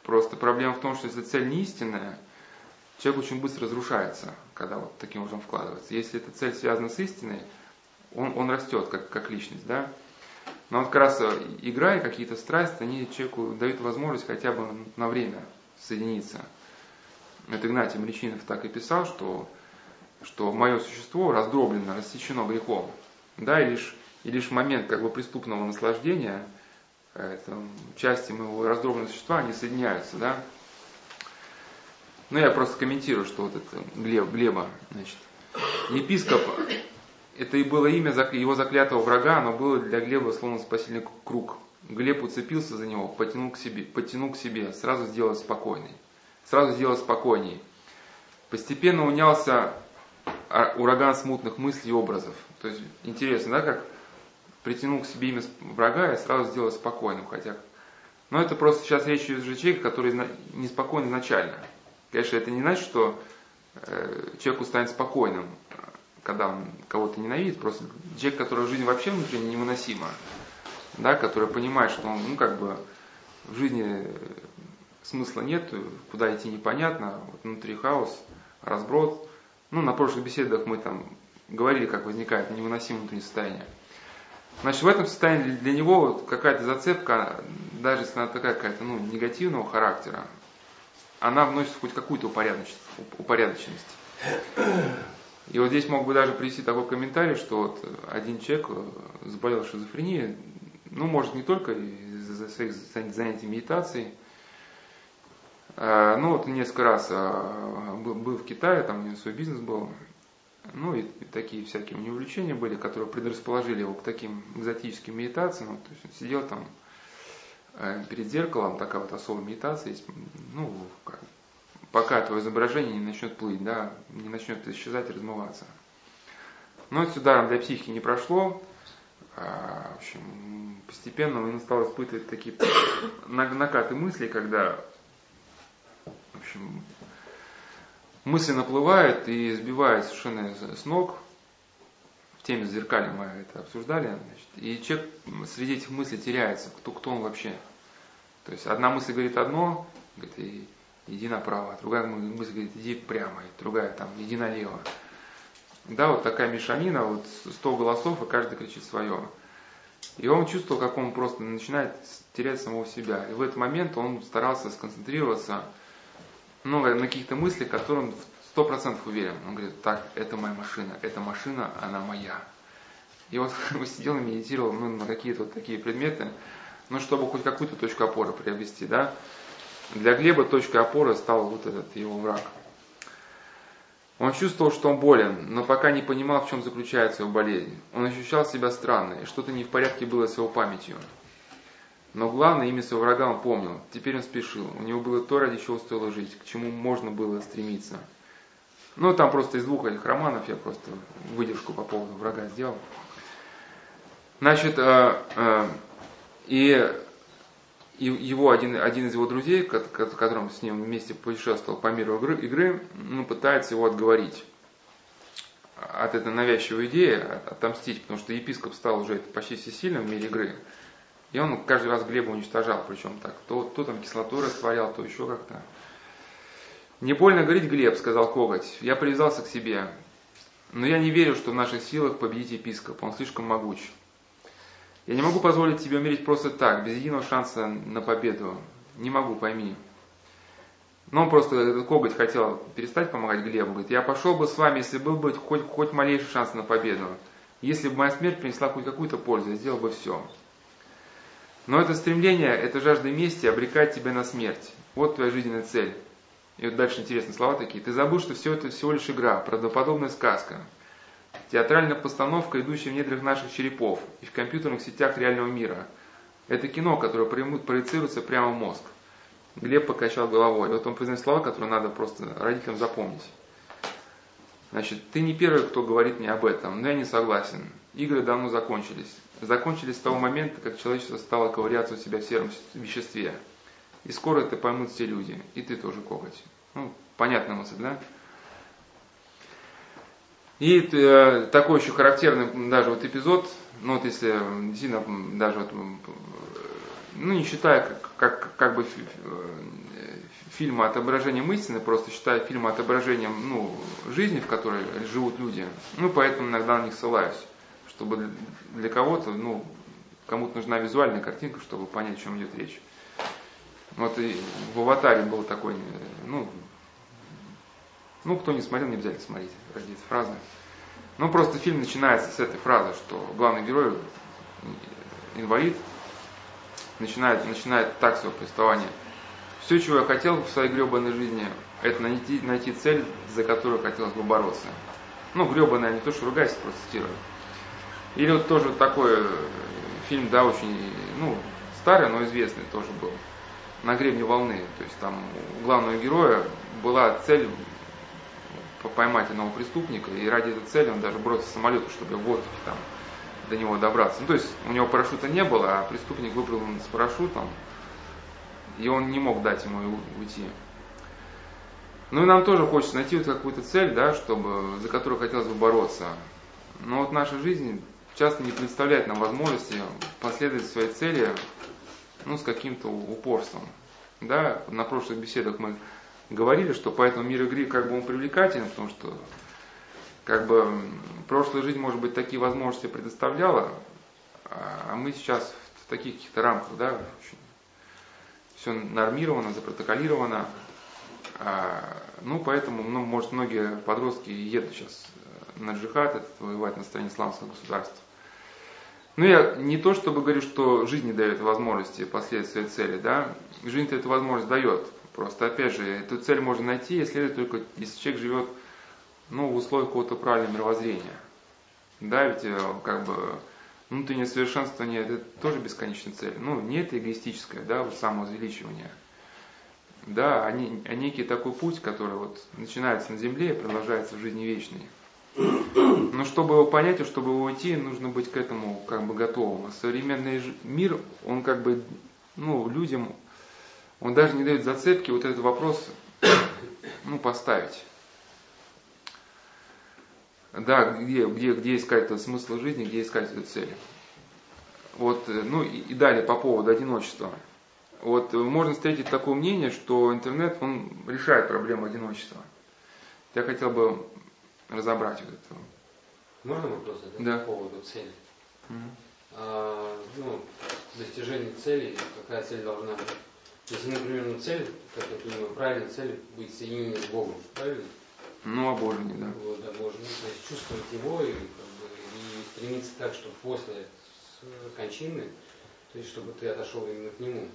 Просто проблема в том, что если цель не истинная, человек очень быстро разрушается, когда вот таким образом вкладывается. Если эта цель связана с истиной, он, он растет как, как личность, да. Но вот как раз игра и какие-то страсти, они человеку дают возможность хотя бы на время соединиться. Это Игнатий Млечинов так и писал, что, что мое существо раздроблено, рассечено грехом. Да, и лишь, и лишь момент как бы преступного наслаждения, это, части моего раздробленного существа, они соединяются, да. Ну, я просто комментирую, что вот это Глеб, Глеба, значит, епископ, это и было имя его заклятого врага, оно было для Глеба словно спасительный круг. Глеб уцепился за него, потянул к себе, потянул к себе, сразу сделал спокойный сразу сделал спокойнее. Постепенно унялся а, ураган смутных мыслей и образов. То есть интересно, да, как притянул к себе имя врага и сразу сделал спокойным. Хотя, но это просто сейчас речь идет о человеке, который неспокоен изначально. Конечно, это не значит, что э, человеку станет спокойным, когда он кого-то ненавидит. Просто человек, который в жизни вообще внутренне невыносимо, да, который понимает, что он, ну, как бы в жизни смысла нет, куда идти непонятно, вот внутри хаос, разброд. Ну, на прошлых беседах мы там говорили, как возникает невыносимое внутреннее состояние. Значит, в этом состоянии для него вот какая-то зацепка, даже если она такая какая-то ну, негативного характера, она вносит хоть какую-то упорядоченность. упорядоченность. И вот здесь мог бы даже привести такой комментарий, что вот один человек заболел шизофренией, ну, может, не только из-за своих занятий медитацией, Э, ну вот несколько раз э, был в Китае, там у него свой бизнес был. Ну и такие всякие у него увлечения были, которые предрасположили его к таким экзотическим медитациям. То есть он сидел там э, перед зеркалом, такая вот особая медитация есть. Ну, как, пока твое изображение не начнет плыть, да, не начнет исчезать размываться. Но это с для психики не прошло. В общем, постепенно он стал испытывать такие накаты мыслей, когда общем, мысли наплывают и сбивает совершенно с ног. В теме зеркали мы это обсуждали. Значит, и человек среди этих мыслей теряется, кто, кто он вообще. То есть одна мысль говорит одно, говорит, иди направо, а другая мысль говорит, иди прямо, и другая там, иди налево. Да, вот такая мешанина, вот сто голосов, и каждый кричит свое. И он чувствовал, как он просто начинает терять самого себя. И в этот момент он старался сконцентрироваться ну, на каких-то мыслях, которые он сто процентов уверен. Он говорит, так, это моя машина, эта машина, она моя. И вот он сидел и медитировал ну, на какие-то вот такие предметы, ну, чтобы хоть какую-то точку опоры приобрести, да. Для Глеба точкой опоры стал вот этот его враг. Он чувствовал, что он болен, но пока не понимал, в чем заключается его болезнь. Он ощущал себя странно, и что-то не в порядке было с его памятью. Но главное, имя своего врага он помнил. Теперь он спешил. У него было то, ради чего стоило жить, к чему можно было стремиться. Ну, там просто из двух этих романов я просто выдержку по поводу врага сделал. Значит, э, э, и, его один, один из его друзей, которым с ним вместе путешествовал по миру игры, игры ну, пытается его отговорить от этой навязчивой идеи, отомстить, потому что епископ стал уже почти всесильным в мире игры. И он каждый раз Глеба уничтожал, причем так, то, то там кислотой растворял, то еще как-то. «Не больно говорить, Глеб», — сказал Коготь, — «я привязался к себе. Но я не верю, что в наших силах победить епископа, он слишком могуч. Я не могу позволить тебе умереть просто так, без единого шанса на победу. Не могу, пойми». Но он просто, этот коготь хотел перестать помогать Глебу. Говорит, я пошел бы с вами, если был бы хоть, хоть малейший шанс на победу. Если бы моя смерть принесла хоть какую-то пользу, я сделал бы все. Но это стремление, это жажда мести обрекает тебя на смерть. Вот твоя жизненная цель. И вот дальше интересные слова такие. Ты забыл, что все это всего лишь игра, правдоподобная сказка. Театральная постановка, идущая в недрах наших черепов и в компьютерных сетях реального мира. Это кино, которое проецируется прямо в мозг. Глеб покачал головой. И вот он произнес слова, которые надо просто родителям запомнить. Значит, ты не первый, кто говорит мне об этом, но я не согласен. Игры давно закончились закончились с того момента, как человечество стало ковыряться у себя в сером веществе. И скоро это поймут все люди, и ты тоже коготь. Ну, понятная мысль, да? И э, такой еще характерный даже вот эпизод, ну вот если действительно даже вот, ну не считая как, как, как бы э, фильма отображением истины, просто считая фильм отображением ну, жизни, в которой живут люди, ну поэтому иногда на них ссылаюсь чтобы для кого-то, ну, кому-то нужна визуальная картинка, чтобы понять, о чем идет речь. Вот и в «Аватаре» был такой, ну, ну, кто не смотрел, не обязательно смотреть ради фразы. Ну, просто фильм начинается с этой фразы, что главный герой, инвалид, начинает, начинает так свое повествование. Все, чего я хотел в своей гребаной жизни, это найти, найти цель, за которую хотелось бы бороться. Ну, гребаная не то, что ругайся, просто цитирую. Или вот тоже такой э, фильм, да, очень, ну, старый, но известный тоже был. На гребне волны. То есть там у главного героя была цель поймать одного преступника, и ради этой цели он даже бросил самолет, чтобы в воздухе там до него добраться. Ну, то есть у него парашюта не было, а преступник выпрыгнул с парашютом, и он не мог дать ему уйти. Ну и нам тоже хочется найти вот какую-то цель, да, чтобы, за которую хотелось бы бороться. Но вот наша жизнь часто не представляет нам возможности последовать своей цели ну, с каким-то упорством. Да, на прошлых беседах мы говорили, что поэтому мир игры как бы он привлекателен, потому что как бы прошлая жизнь, может быть, такие возможности предоставляла, а мы сейчас в таких каких-то рамках, да, все нормировано, запротоколировано. А, ну, поэтому, ну, может, многие подростки едут сейчас на джихад, это воевать на стороне исламского государства. Ну, я не то чтобы говорю, что жизнь не дает возможности последовать своей цели, да, жизнь эту возможность дает. Просто, опять же, эту цель можно найти, если только если человек живет ну, в условиях какого-то правильного мировоззрения. Да, ведь э, как бы внутреннее совершенствование это тоже бесконечная цель. Ну, не это эгоистическое, да, вот самоузвеличивание. Да, а, не, а некий такой путь, который вот начинается на земле и продолжается в жизни вечной. Но чтобы его понять и чтобы его уйти, нужно быть к этому как бы готовым. А современный мир, он как бы, ну, людям, он даже не дает зацепки вот этот вопрос, ну, поставить. Да, где, где, где искать этот смысл жизни, где искать эту цель. Вот, ну и, и далее по поводу одиночества. вот можно встретить такое мнение, что интернет, он решает проблему одиночества. Я хотел бы разобрать вот это. Можно вопрос да? по поводу цели? Mm-hmm. А, ну, достижение цели, какая цель должна быть? Если, например, ну, цель, как я понимаю, правильная цель быть соединением с Богом, правильно? Ну, обожение, да. Вот, обожение, то есть чувствовать его и, как бы, и стремиться так, чтобы после кончины, то есть чтобы ты отошел именно к нему.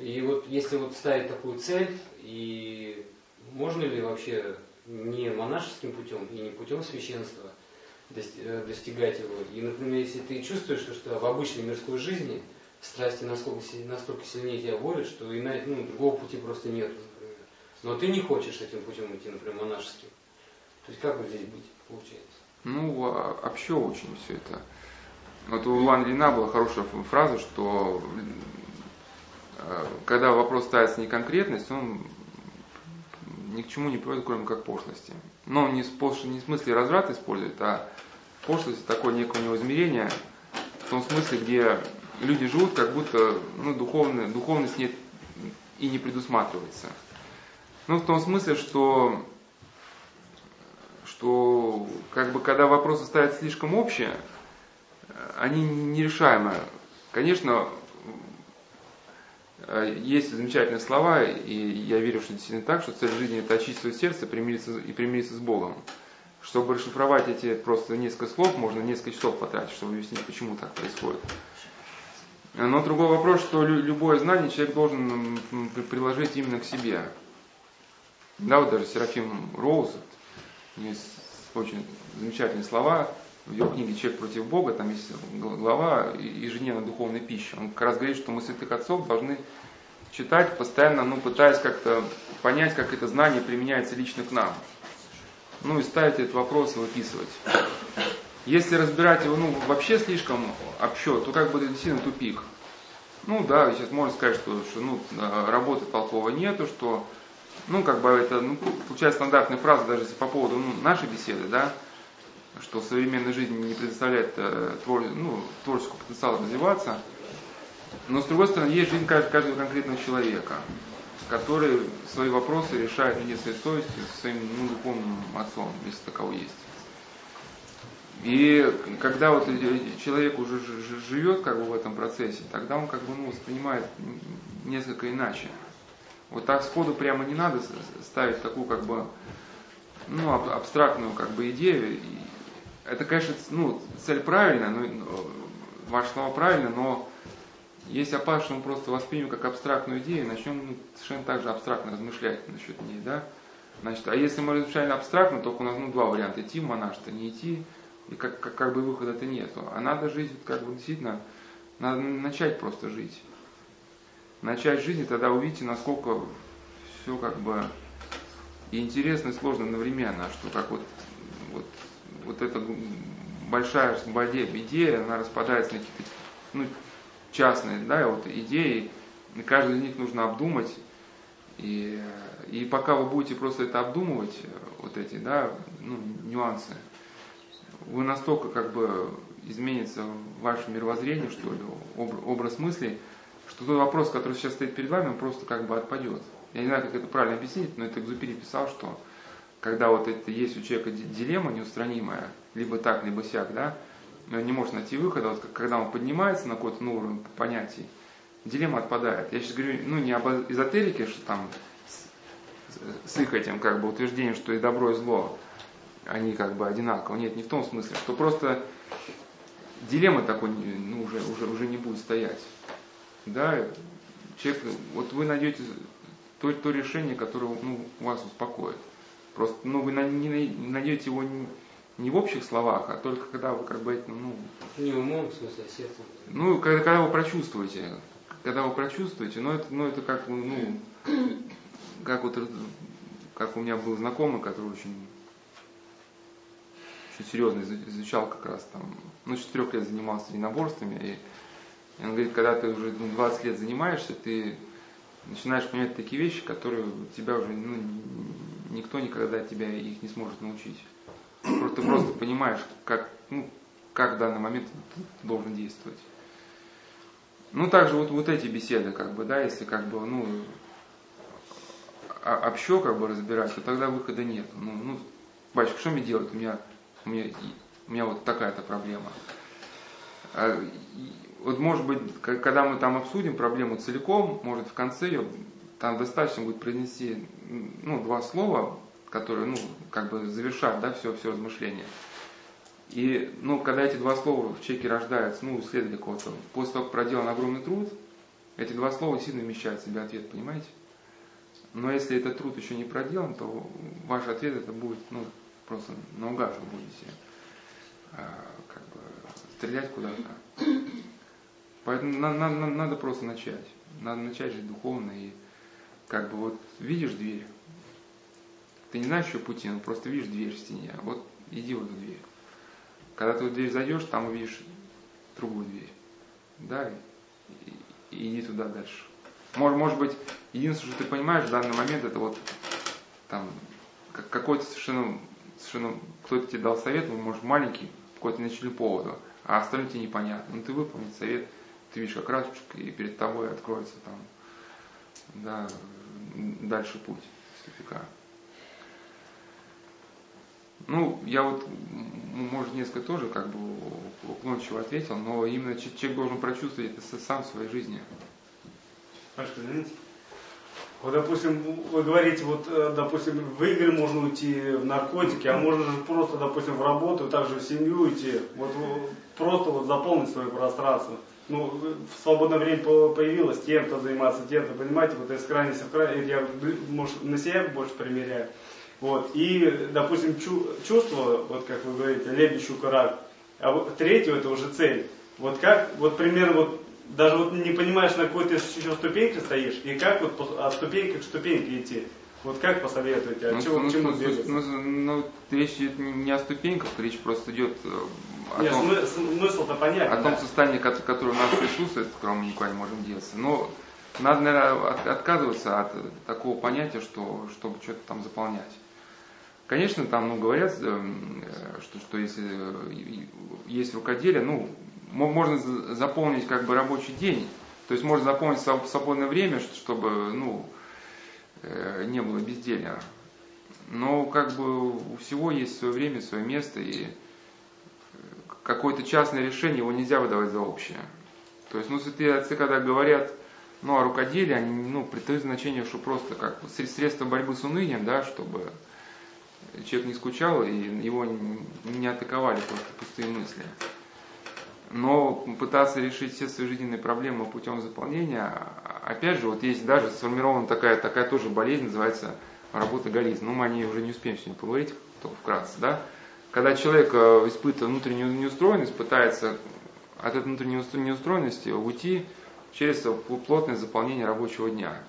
И вот если вот ставить такую цель, и можно ли вообще не монашеским путем и не путем священства э, достигать его. И, например, если ты чувствуешь, что в обычной мирской жизни страсти настолько, настолько сильнее тебя борют, что и на, ну, другого пути просто нет, например. Но ты не хочешь этим путем идти, например, монашеским. То есть как вот здесь быть, получается? Ну, вообще очень все это. Вот у Лан Лина была хорошая фраза, что э, когда вопрос ставится не конкретность, он ни к чему не приводит, кроме как пошлости. Но не, пош... не в смысле разврат использует, а пошлость такое некое у него измерение, в том смысле, где люди живут, как будто ну, духовная, духовность нет и не предусматривается. Ну, в том смысле, что, что как бы, когда вопросы ставят слишком общие, они нерешаемы. Конечно, есть замечательные слова, и я верю, что действительно так, что цель жизни это очистить сердце примириться, и примириться с Богом. Чтобы расшифровать эти просто несколько слов, можно несколько часов потратить, чтобы объяснить, почему так происходит. Но другой вопрос, что любое знание человек должен приложить именно к себе. Да, вот даже Серафим Роуз, есть очень замечательные слова, в его книге «Человек против Бога», там есть глава ежедневной духовной пищи. Он как раз говорит, что мы святых отцов должны читать, постоянно, ну, пытаясь как-то понять, как это знание применяется лично к нам. Ну и ставить этот вопрос и выписывать. Если разбирать его ну, вообще слишком общо, то как бы действительно тупик. Ну да, сейчас можно сказать, что, что ну, работы толковой нету, что ну как бы это ну, получается стандартная фраза даже по поводу ну, нашей беседы, да, что современная жизнь не предоставляет э, твор, ну, творческого потенциала развиваться. Но с другой стороны, есть жизнь каждого конкретного человека, который свои вопросы решает наедине своей совестью, своим ну, духовным отцом, если таково есть. И когда вот человек уже живет как бы в этом процессе, тогда он как бы ну, воспринимает несколько иначе. Вот так сходу прямо не надо ставить такую как бы ну, абстрактную как бы идею это, конечно, ну, цель правильная, но, ваши слова правильные, но есть опасность, что мы просто воспримем как абстрактную идею и начнем ну, совершенно так же абстрактно размышлять насчет нее, да? Значит, а если мы размышляем абстрактно, только у нас ну, два варианта, идти в монашество, не идти, и как, как, как бы выхода-то нету. А надо жить, как бы действительно, надо начать просто жить. Начать жизнь, и тогда увидите, насколько все как бы и интересно, и сложно одновременно, что как вот, вот вот эта большая идея, она распадается на какие-то ну, частные да, вот идеи, и каждую из них нужно обдумать. И, и пока вы будете просто это обдумывать, вот эти да, ну, нюансы, вы настолько как бы изменится ваше мировоззрение, что ли, образ мыслей, что тот вопрос, который сейчас стоит перед вами, он просто как бы отпадет. Я не знаю, как это правильно объяснить, но это Экзупери писал, что когда вот это есть у человека дилемма неустранимая, либо так, либо сяк, да, он не может найти выхода, вот когда он поднимается на какой-то новый уровень понятий, дилемма отпадает. Я сейчас говорю, ну, не об эзотерике, что там с, с их этим как бы утверждением, что и добро, и зло, они как бы одинаково. Нет, не в том смысле, что просто дилемма такой ну, уже, уже, уже не будет стоять. Да, человек, вот вы найдете то, то решение, которое ну, вас успокоит. Просто ну, вы не найдете его не, не в общих словах, а только когда вы как бы ну, не умом, в смысле, а сердцем. Ну, когда, когда вы прочувствуете, когда вы прочувствуете, ну это, ну, это как, ну, как вот, как у меня был знакомый, который очень, очень серьезно изучал как раз там, ну, четырех лет занимался единоборствами, и он говорит, когда ты уже 20 лет занимаешься, ты начинаешь понимать такие вещи, которые тебя уже ну, никто никогда тебя их не сможет научить. Просто ты просто понимаешь, как, ну, как в данный момент ты должен действовать. Ну, также вот, вот эти беседы, как бы, да, если как бы, ну, общо как бы разбирать, то тогда выхода нет. Ну, ну батюшка, что мне делать? У меня, у меня, у меня вот такая-то проблема. А, вот может быть, когда мы там обсудим проблему целиком, может в конце ее, там достаточно будет произнести ну, два слова, которые, ну, как бы завершат, да, все, все размышление. И, ну, когда эти два слова в человеке рождаются, ну, исследовали кого-то, после того, как проделан огромный труд, эти два слова сильно вмещают в себя ответ, понимаете? Но если этот труд еще не проделан, то ваш ответ это будет, ну, просто наугад вы будете а, как бы стрелять куда-то. Поэтому надо, надо, надо просто начать. Надо начать жить духовно и как бы вот видишь дверь, ты не знаешь еще пути, но просто видишь дверь в стене, вот иди в эту дверь. Когда ты в дверь зайдешь, там увидишь другую дверь. Да, и, и иди туда дальше. Может, может быть, единственное, что ты понимаешь в данный момент, это вот там какой-то совершенно, совершенно кто-то тебе дал совет, может маленький, какой-то начали поводу, а остальное тебе непонятно. Ну ты выполнить совет, ты видишь как раз, и перед тобой откроется там, да, дальше путь с Ну, я вот, может, несколько тоже как бы уклончиво ответил, но именно человек должен прочувствовать это сам в своей жизни. Пашка, извините. Вот, допустим, вы говорите, вот, э, допустим, в игры можно уйти, в наркотики, а можно же просто, допустим, в работу, также в семью идти, вот просто вот заполнить свое пространство. Ну, в свободное время появилось тем-то заниматься, тем-то, понимаете, вот из крайности в крайность, я, может, на себя больше примеряю. Вот, и, допустим, чу, чувство, вот как вы говорите, лебедь, щука, рак, а вот третье это уже цель. Вот как, вот примерно вот даже вот не понимаешь, на какой ты еще ступеньке стоишь, и как вот от ступеньки к ступеньке идти. Вот как посоветуете, от ну, чего ну, к чему ну, двигаться? Ну, ну, речь идет не о ступеньках, речь просто идет э, о Нет, том, смысл-то понятен. о том состоянии, которое у нас присутствует, в котором мы никуда не можем деться. Но надо, наверное, отказываться от такого понятия, что, чтобы что-то там заполнять. Конечно, там ну, говорят, э, что, что если есть рукоделие, ну, можно заполнить как бы рабочий день, то есть можно заполнить свободное время, чтобы ну, э, не было безделья. Но как бы у всего есть свое время, свое место, и э, какое-то частное решение его нельзя выдавать за общее. То есть, ну, если когда говорят ну, о рукоделии, они ну, придают значение, что просто как средство борьбы с унынием, да, чтобы человек не скучал и его не атаковали просто пустые мысли. Но пытаться решить все свои жизненные проблемы путем заполнения, опять же, вот есть даже сформирована такая, такая тоже болезнь, называется работоголизм. Ну, мы о ней уже не успеем сегодня поговорить, только вкратце, да. Когда человек э, испытывает внутреннюю неустроенность, пытается от этой внутренней неустроенности уйти через плотное заполнение рабочего дня.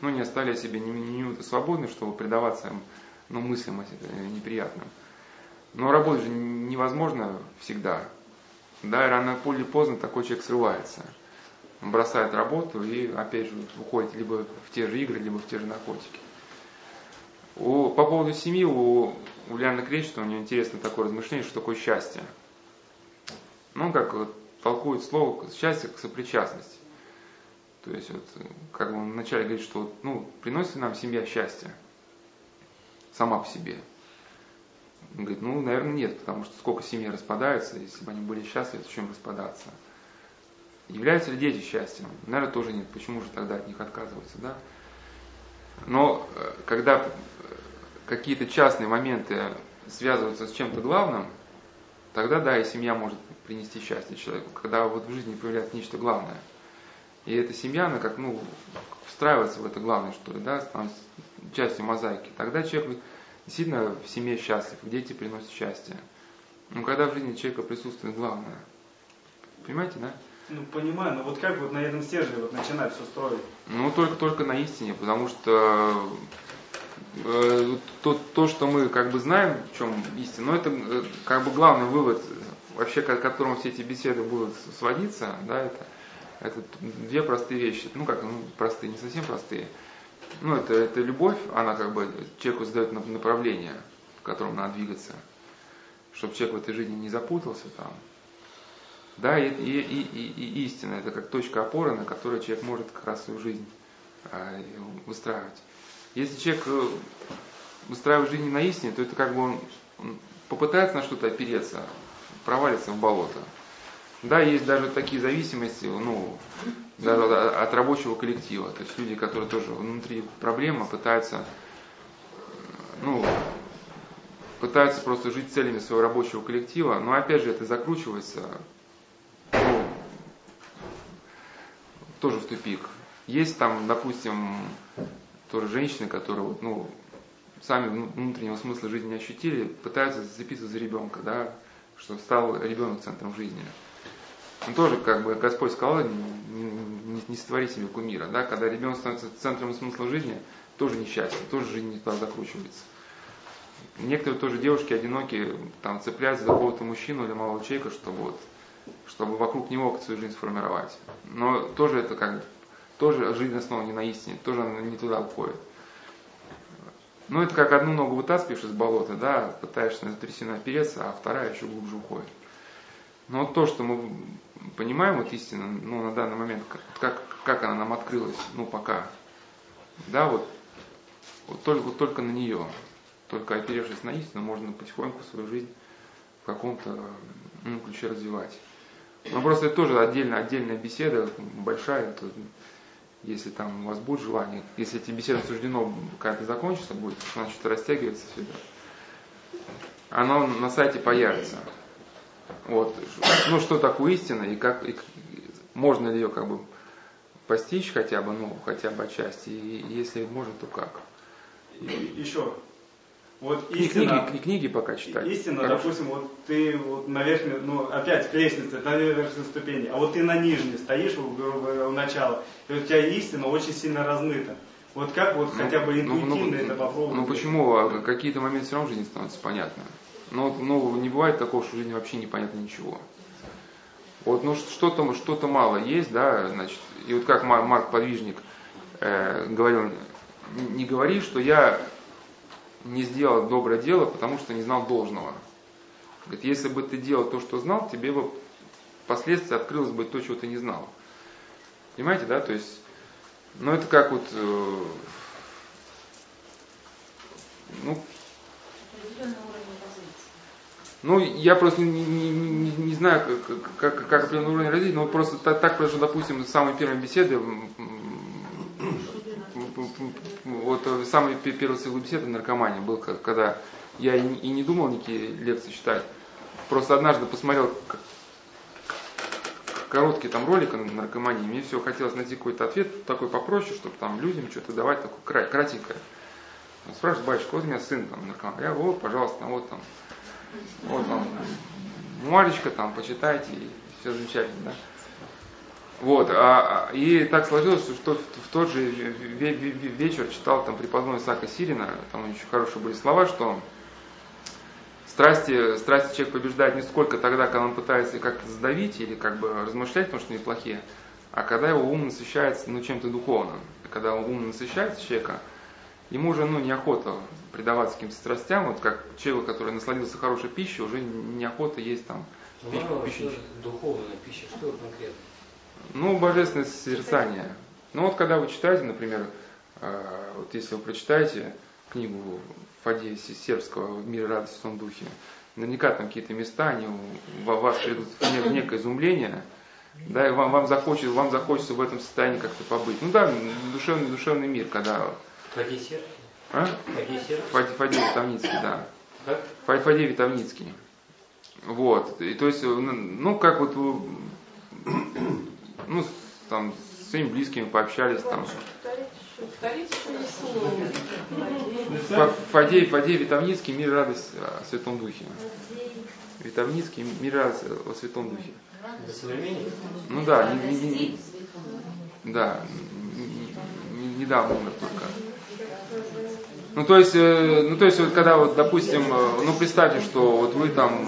Ну, не оставляя себе ни минуты свободны, чтобы предаваться ну, мыслям неприятным. Но работать же невозможно всегда. Да, рано или поздно такой человек срывается. Он бросает работу и опять же уходит либо в те же игры, либо в те же наркотики. У, по поводу семьи у, у Ляна Кречета у него интересно такое размышление, что такое счастье. Ну, как вот, толкует слово счастье к сопричастности. То есть, вот, как он вначале говорит, что ну, приносит нам семья счастье сама по себе. Он говорит, ну, наверное, нет, потому что сколько семей распадаются, если бы они были счастливы, то чем распадаться? Являются ли дети счастьем? Наверное, тоже нет. Почему же тогда от них отказываться, да? Но э, когда э, какие-то частные моменты связываются с чем-то главным, тогда, да, и семья может принести счастье человеку. Когда вот в жизни появляется нечто главное. И эта семья, она как, ну, встраивается в это главное, что ли, да, становится частью мозаики. Тогда человек действительно в семье счастлив, дети приносят счастье. Но когда в жизни человека присутствует главное. Понимаете, да? Ну, понимаю, но вот как вот на этом стержне вот начинать все строить? Ну, только, только на истине, потому что э, то, то, что мы как бы знаем, в чем истина, но это э, как бы главный вывод, вообще, к которому все эти беседы будут сводиться, да, это, это две простые вещи. Ну, как, ну, простые, не совсем простые ну, это, это любовь, она как бы человеку задает направление, в котором надо двигаться, чтобы человек в этой жизни не запутался там. Да, и, и, и, и, истина это как точка опоры, на которой человек может как раз свою жизнь а, выстраивать. Если человек э, выстраивает жизнь на истине, то это как бы он, он попытается на что-то опереться, провалится в болото. Да, есть даже такие зависимости ну, да, от рабочего коллектива. То есть люди, которые тоже внутри проблемы, пытаются, ну, пытаются просто жить целями своего рабочего коллектива, но опять же это закручивается ну, тоже в тупик. Есть там, допустим, тоже женщины, которые ну, сами внутреннего смысла жизни не ощутили, пытаются зацепиться за ребенка, да, что стал ребенок центром жизни. Он тоже, как бы, Господь сказал, не, не, не сотвори себе кумира, да, когда ребенок становится центром смысла жизни, тоже несчастье, тоже жизнь не туда закручивается. Некоторые тоже девушки одинокие, там, цепляются за какого-то мужчину или малого человека, чтобы вот, чтобы вокруг него свою жизнь сформировать. Но тоже это как тоже жизнь основана не на истине, тоже она не туда уходит. Ну, это как одну ногу вытаскиваешь из болота, да, пытаешься на трясину опереться, а вторая еще глубже уходит. Но вот то, что мы понимаем вот истину, ну, на данный момент, как, как она нам открылась, ну, пока, да, вот, вот только, вот только на нее, только оперевшись на истину, можно потихоньку свою жизнь в каком-то ну, ключе развивать. Но просто это тоже отдельная, отдельная беседа, большая, это если там у вас будет желание, если эти беседы суждено как-то закончится, будет, она что-то растягивается сюда, оно на сайте появится. Вот. Ну, что такое истина и как и, можно ли ее как бы постичь хотя бы, ну, хотя бы отчасти, и если можно, то как. И, еще вот истина, книги, книги пока читать. Истина, Хорошо. допустим, вот ты вот на верхней, ну опять к лестнице, на верхней ступени, а вот ты на нижней стоишь у, у, у начала, и у тебя истина очень сильно размыта. Вот как вот ну, хотя бы интуитивно ну, ну, это попробовать? Ну почему? А какие-то моменты все равно в жизни становятся понятны. Но ну, не бывает такого, что в жизни вообще непонятно ничего. Вот, ну что-то что мало есть, да, значит, и вот как Марк Подвижник э, говорил, не говори, что я не сделал доброе дело, потому что не знал должного. Говорит, если бы ты делал то, что знал, тебе бы впоследствии открылось бы то, чего ты не знал. Понимаете, да? То есть, ну это как вот, э, ну, ну, я просто не, не, не, не знаю, как, как, как определенный уровень развития, но просто так, так произошло, допустим, самые первые беседы вот э, самый первый цикл беседы наркомания был, когда я и не думал никакие лекции читать. Просто однажды посмотрел короткий там ролик о наркомании, мне все хотелось найти какой-то ответ такой попроще, чтобы там людям что-то давать, такое кратенькое. Спрашивает, батюшка, вот у меня сын там наркоман. Я, вот, пожалуйста, вот там, вот там, мальчика там, почитайте, и все замечательно. Вот, а, а, и так сложилось, что в, в тот же вечер читал там преподобного Исаака Сирина, там очень хорошие были слова, что страсти, страсти человек побеждает не сколько тогда, когда он пытается как-то задавить или как бы размышлять, потому что они плохие, а когда его ум насыщается ну, чем-то духовным. Когда ум насыщается человека, ему уже ну, неохота предаваться каким-то страстям, вот как человек, который насладился хорошей пищей, уже неохота есть там пищу. пищу. Духовная пища, что конкретно? Ну, божественное созерцание. Ну вот когда вы читаете, например, э, вот если вы прочитаете книгу Фадея Сербского «Мир, радость в том духе», наверняка там какие-то места, они вас приведут в некое изумление, да, и вам, вам, захочется, вам захочется в этом состоянии как-то побыть. Ну да, душевный, душевный мир, когда... Фадей? А? Фадей Фадей Витовницкий, да. Как? Фадей Витовницкий. Вот. И то есть, ну, как вот ну, там, с своими близкими пообщались, там. Фадей, Фадей Витовницкий, мир радость о Святом Духе. Витовницкий, мир радость о Святом Духе. Ну да, не, не, не, да, недавно умер только. Ну то есть, э, ну то есть вот когда вот, допустим, э, ну представьте, что вот вы там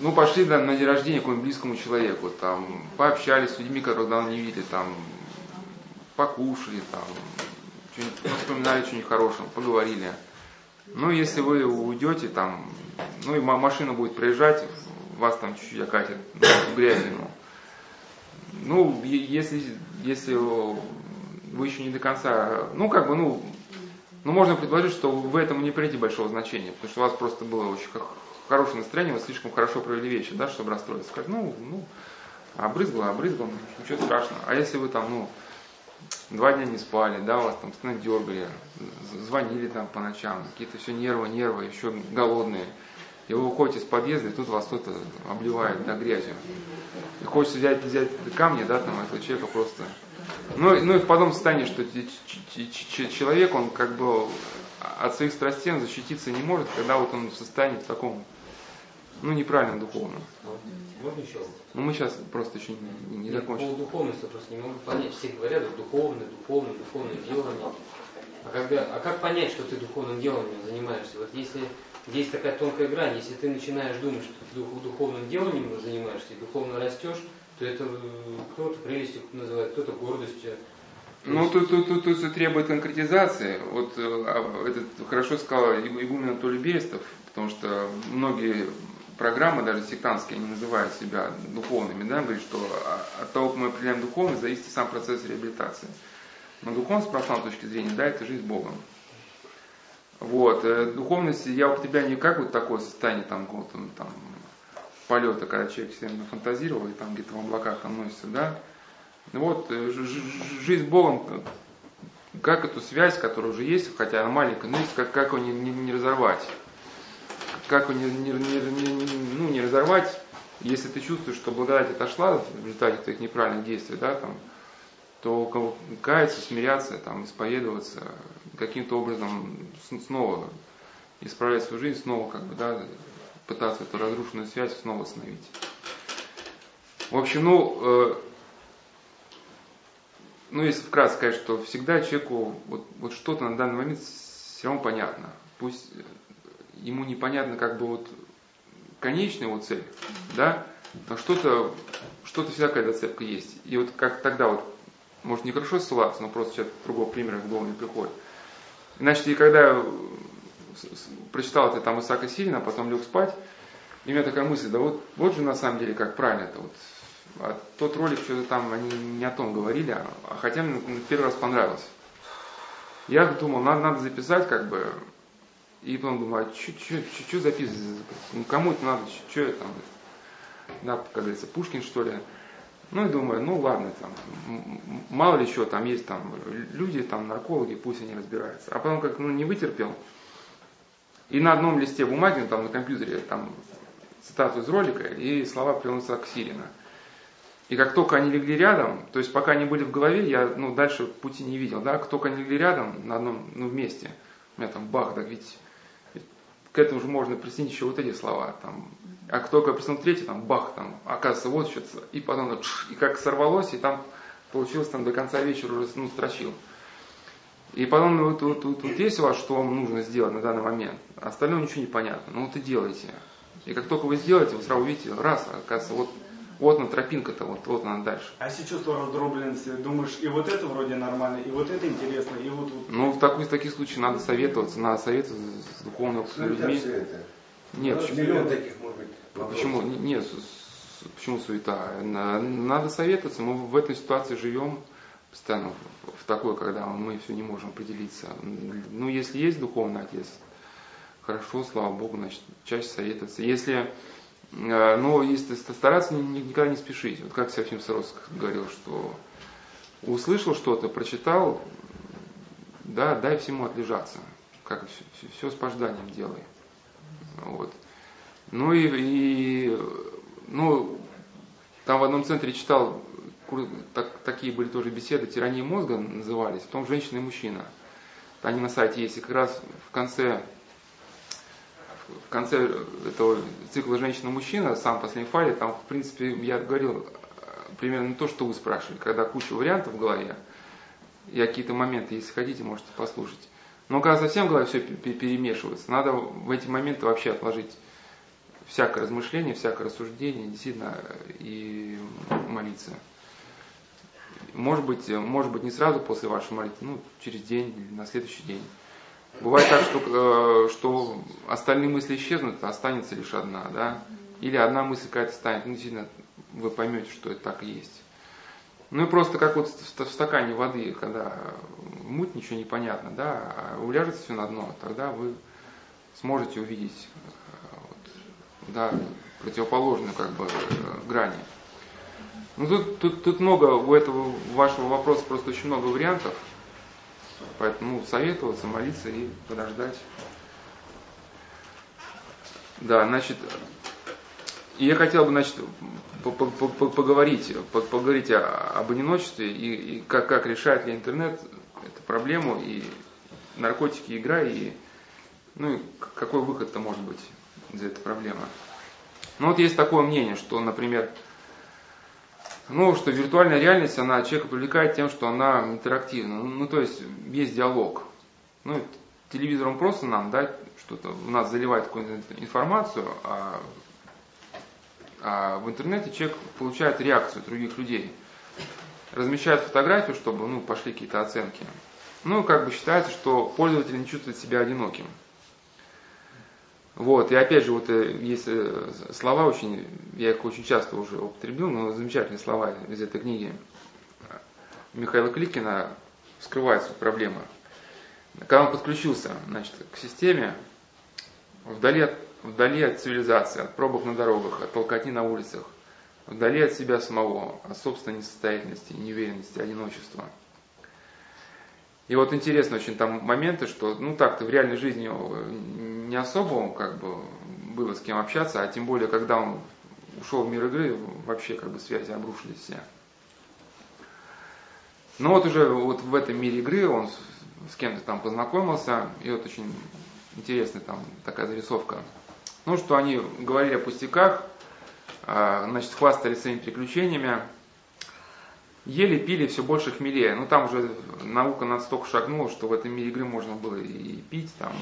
ну, пошли да, на день рождения какому-нибудь близкому человеку, там, пообщались с людьми, которых давно не видели, там, покушали, там, что-нибудь, вспоминали что-нибудь хорошее, поговорили. Ну, если вы уйдете там, ну и ма- машина будет проезжать, вас там чуть-чуть окатит ну, в грязину. Ну, е- если, если вы еще не до конца, ну, как бы, ну, ну, можно предположить, что вы этому не придете большого значения, потому что у вас просто было очень хорошее настроение, вы слишком хорошо провели вечер, да, чтобы расстроиться. Сказать, ну, ну, обрызгало, обрызгало, ничего страшного. А если вы там, ну, два дня не спали, да, вас там постоянно дергали, звонили там по ночам, какие-то все нервы, нервы, еще голодные. И вы выходите из подъезда, и тут вас кто-то обливает да, грязью. И хочется взять, взять камни, да, там, этого человека просто. Ну, ну и в подобном состоянии, что человек, он как бы от своих страстей он защититься не может, когда вот он в состоянии в таком, ну, неправильном духовном. Можно еще? Ну, мы сейчас просто еще не, не Я закончили. по духовности просто не могу понять. Все говорят, вот духовное, духовное, духовное делание. А, когда, а как понять, что ты духовным деланием занимаешься? Вот если есть такая тонкая грань, если ты начинаешь думать, что ты дух- духовным деланием занимаешься и духовно растешь, это э, кто-то прелестью называет, кто-то гордостью. Ну, тут, тут, тут, тут требует конкретизации. Вот э, а, этот хорошо сказал Игу- игумен Анатолий Берестов, потому что многие программы, даже сектантские, они называют себя духовными, да, говорит, что от того, как мы определяем духовность, зависит и сам процесс реабилитации. Но духовность, с православной точки зрения, да, это жизнь с Богом. Вот, э, духовность я употребляю не как вот такое состояние там, вот, там полета, когда человек себе фантазировал и там где-то в облаках там носится, да, ну Вот, э, жизнь с Богом, э, как эту связь, которая уже есть, хотя она маленькая, но есть, как, как ее не, не- не разорвать. Как ее не, не- не- не- ну, не разорвать, если ты чувствуешь, что благодать отошла в результате твоих неправильных действий, да, там, то ка- каяться, смиряться, там, исповедоваться, каким-то образом снова исправлять свою жизнь, снова как бы, да, пытаться эту разрушенную связь снова восстановить. В общем, ну, э, ну, если вкратце сказать, что всегда человеку вот, вот что-то на данный момент все равно понятно. Пусть э, ему непонятно как бы вот конечная его цель, да, но что-то, что-то всегда какая-то зацепка есть. И вот как тогда вот, может не хорошо ссылаться, но просто сейчас другого примера в голову не приходит. Значит, и когда прочитал это там Исаака Сирина, а потом лег спать, и у меня такая мысль, да вот, вот же на самом деле как правильно это вот. А тот ролик что-то там они не о том говорили, а, а хотя мне первый раз понравилось. Я думал, надо, надо записать как бы, и потом думаю, а что записывать? Ну, кому это надо, что это там? Да, как говорится, Пушкин что ли? Ну и думаю, ну ладно, там, мало ли что, там есть там люди, там наркологи, пусть они разбираются. А потом как ну, не вытерпел, и на одном листе бумаги, ну, там на компьютере, там цитату из ролика и слова Прилуса Ксирина. И как только они легли рядом, то есть пока они были в голове, я ну, дальше пути не видел, да, как только они легли рядом на одном, ну, вместе, у меня там бах, так ведь, к этому же можно присоединить еще вот эти слова, там, а как только присоединил третий, там, бах, там, оказывается, вот что-то, и потом, и как сорвалось, и там получилось там до конца вечера уже, ну, строчил. И потом, ну, вот, вот, вот, вот есть у вас, что вам нужно сделать на данный момент, а остальное ничего не понятно, ну, вот и делайте. И как только вы сделаете, вы сразу увидите, раз, оказывается, вот, вот она тропинка-то, вот, вот она дальше. А если чувство раздробленности, думаешь, и вот это вроде нормально, и вот это интересно, и вот вот. Ну, в, таких, в таких случаях надо советоваться, надо советоваться с духовными Суета людьми. все это. Нет, Ну, почему? миллион таких, может быть, вопросов. Почему? Не- Нет, с- с- почему суета? На- Надо советоваться. Мы в этой ситуации живем постоянно в, такой, когда мы все не можем определиться. Ну, если есть духовный отец, хорошо, слава Богу, значит, чаще советоваться. Если, э, ну, если стараться ни- ни- никогда не спешить. Вот как Серафим Саровский говорил, что услышал что-то, прочитал, да, дай всему отлежаться. Как все, все с пожданием делай. Вот. Ну и, и, ну, там в одном центре читал, так- такие были тоже беседы, тирания мозга назывались, потом женщина и мужчина. Они на сайте есть, и как раз в конце, в конце этого цикла женщина-мужчина, сам последний файле, там, в принципе, я говорил э, примерно то, что вы спрашивали, когда куча вариантов в голове, я какие-то моменты, если хотите, можете послушать. Но когда совсем в голове все перемешивается, надо в эти моменты вообще отложить всякое размышление, всякое рассуждение, действительно, и молиться. Может быть, может быть, не сразу после вашей молитвы, ну, через день или на следующий день. Бывает так, что, э, что остальные мысли исчезнут, останется лишь одна, да? Или одна мысль какая-то станет, ну, действительно, вы поймете, что это так и есть. Ну и просто как вот в стакане воды, когда муть, ничего не понятно, да, а уляжется все на дно, тогда вы сможете увидеть э, вот, да, противоположную как бы э, грани. Ну тут, тут, тут много у этого вашего вопроса просто очень много вариантов. Поэтому советоваться, молиться и подождать. Да, значит, я хотел бы, значит, поговорить, поговорить об одиночестве и, и как, как решает ли интернет эту проблему, и наркотики, игра, и ну и какой выход-то может быть из этой проблемы. Ну вот есть такое мнение, что, например, ну, что виртуальная реальность, она человека привлекает тем, что она интерактивна. Ну, ну то есть, есть диалог. Ну, телевизором просто нам, да, что-то у нас заливает какую-то информацию, а, а в интернете человек получает реакцию других людей. Размещает фотографию, чтобы, ну, пошли какие-то оценки. Ну, как бы считается, что пользователь не чувствует себя одиноким. Вот, и опять же, вот э, есть э, слова очень, я их очень часто уже употребил, но замечательные слова из этой книги Михаила Кликина вскрывает суть проблемы. Когда он подключился значит, к системе, вдали от, вдали от цивилизации, от пробок на дорогах, от толкотни на улицах, вдали от себя самого, от собственной несостоятельности, неуверенности, одиночества – и вот интересно очень там моменты, что ну так-то в реальной жизни не особо как бы было с кем общаться, а тем более, когда он ушел в мир игры, вообще как бы связи обрушились все. Но вот уже вот в этом мире игры он с кем-то там познакомился, и вот очень интересная там такая зарисовка. Ну, что они говорили о пустяках, а, значит, хвастались своими приключениями, ели, пили, все больше хмелее. Ну там уже наука настолько шагнула, что в этом мире игры можно было и пить, там,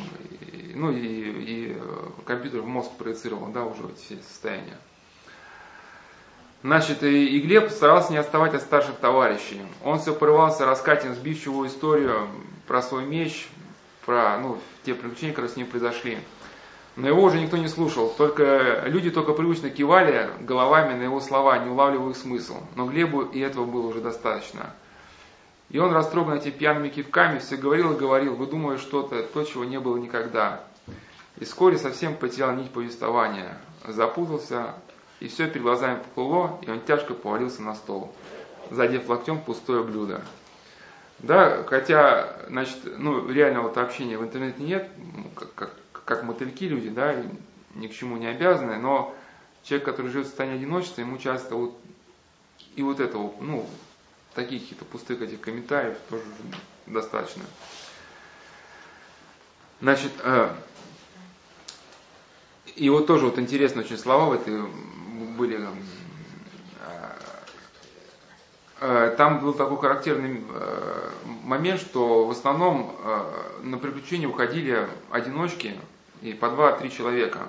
и, ну и, и э, компьютер в мозг проецировал, да, уже эти состояния. Значит, и Глеб старался не отставать от старших товарищей. Он все порывался рассказать им сбивчивую историю про свой меч, про ну, те приключения, которые с ним произошли. Но его уже никто не слушал, только люди только привычно кивали головами на его слова, не улавливая их смысл. Но Глебу и этого было уже достаточно. И он, растроган этими пьяными кивками, все говорил и говорил, выдумывая что-то, то, чего не было никогда. И вскоре совсем потерял нить повествования, запутался, и все перед глазами поплыло, и он тяжко повалился на стол, задев локтем пустое блюдо. Да, хотя, значит, ну, реального вот общения в интернете нет, как, как, как мотыльки люди, да, ни к чему не обязаны, но человек, который живет в состоянии одиночества, ему часто вот и вот этого, ну, таких каких-то пустых этих комментариев тоже достаточно. Значит, э, и вот тоже вот интересные очень слова в этой были. Э, э, там был такой характерный э, момент, что в основном э, на приключения уходили одиночки, и по два-три человека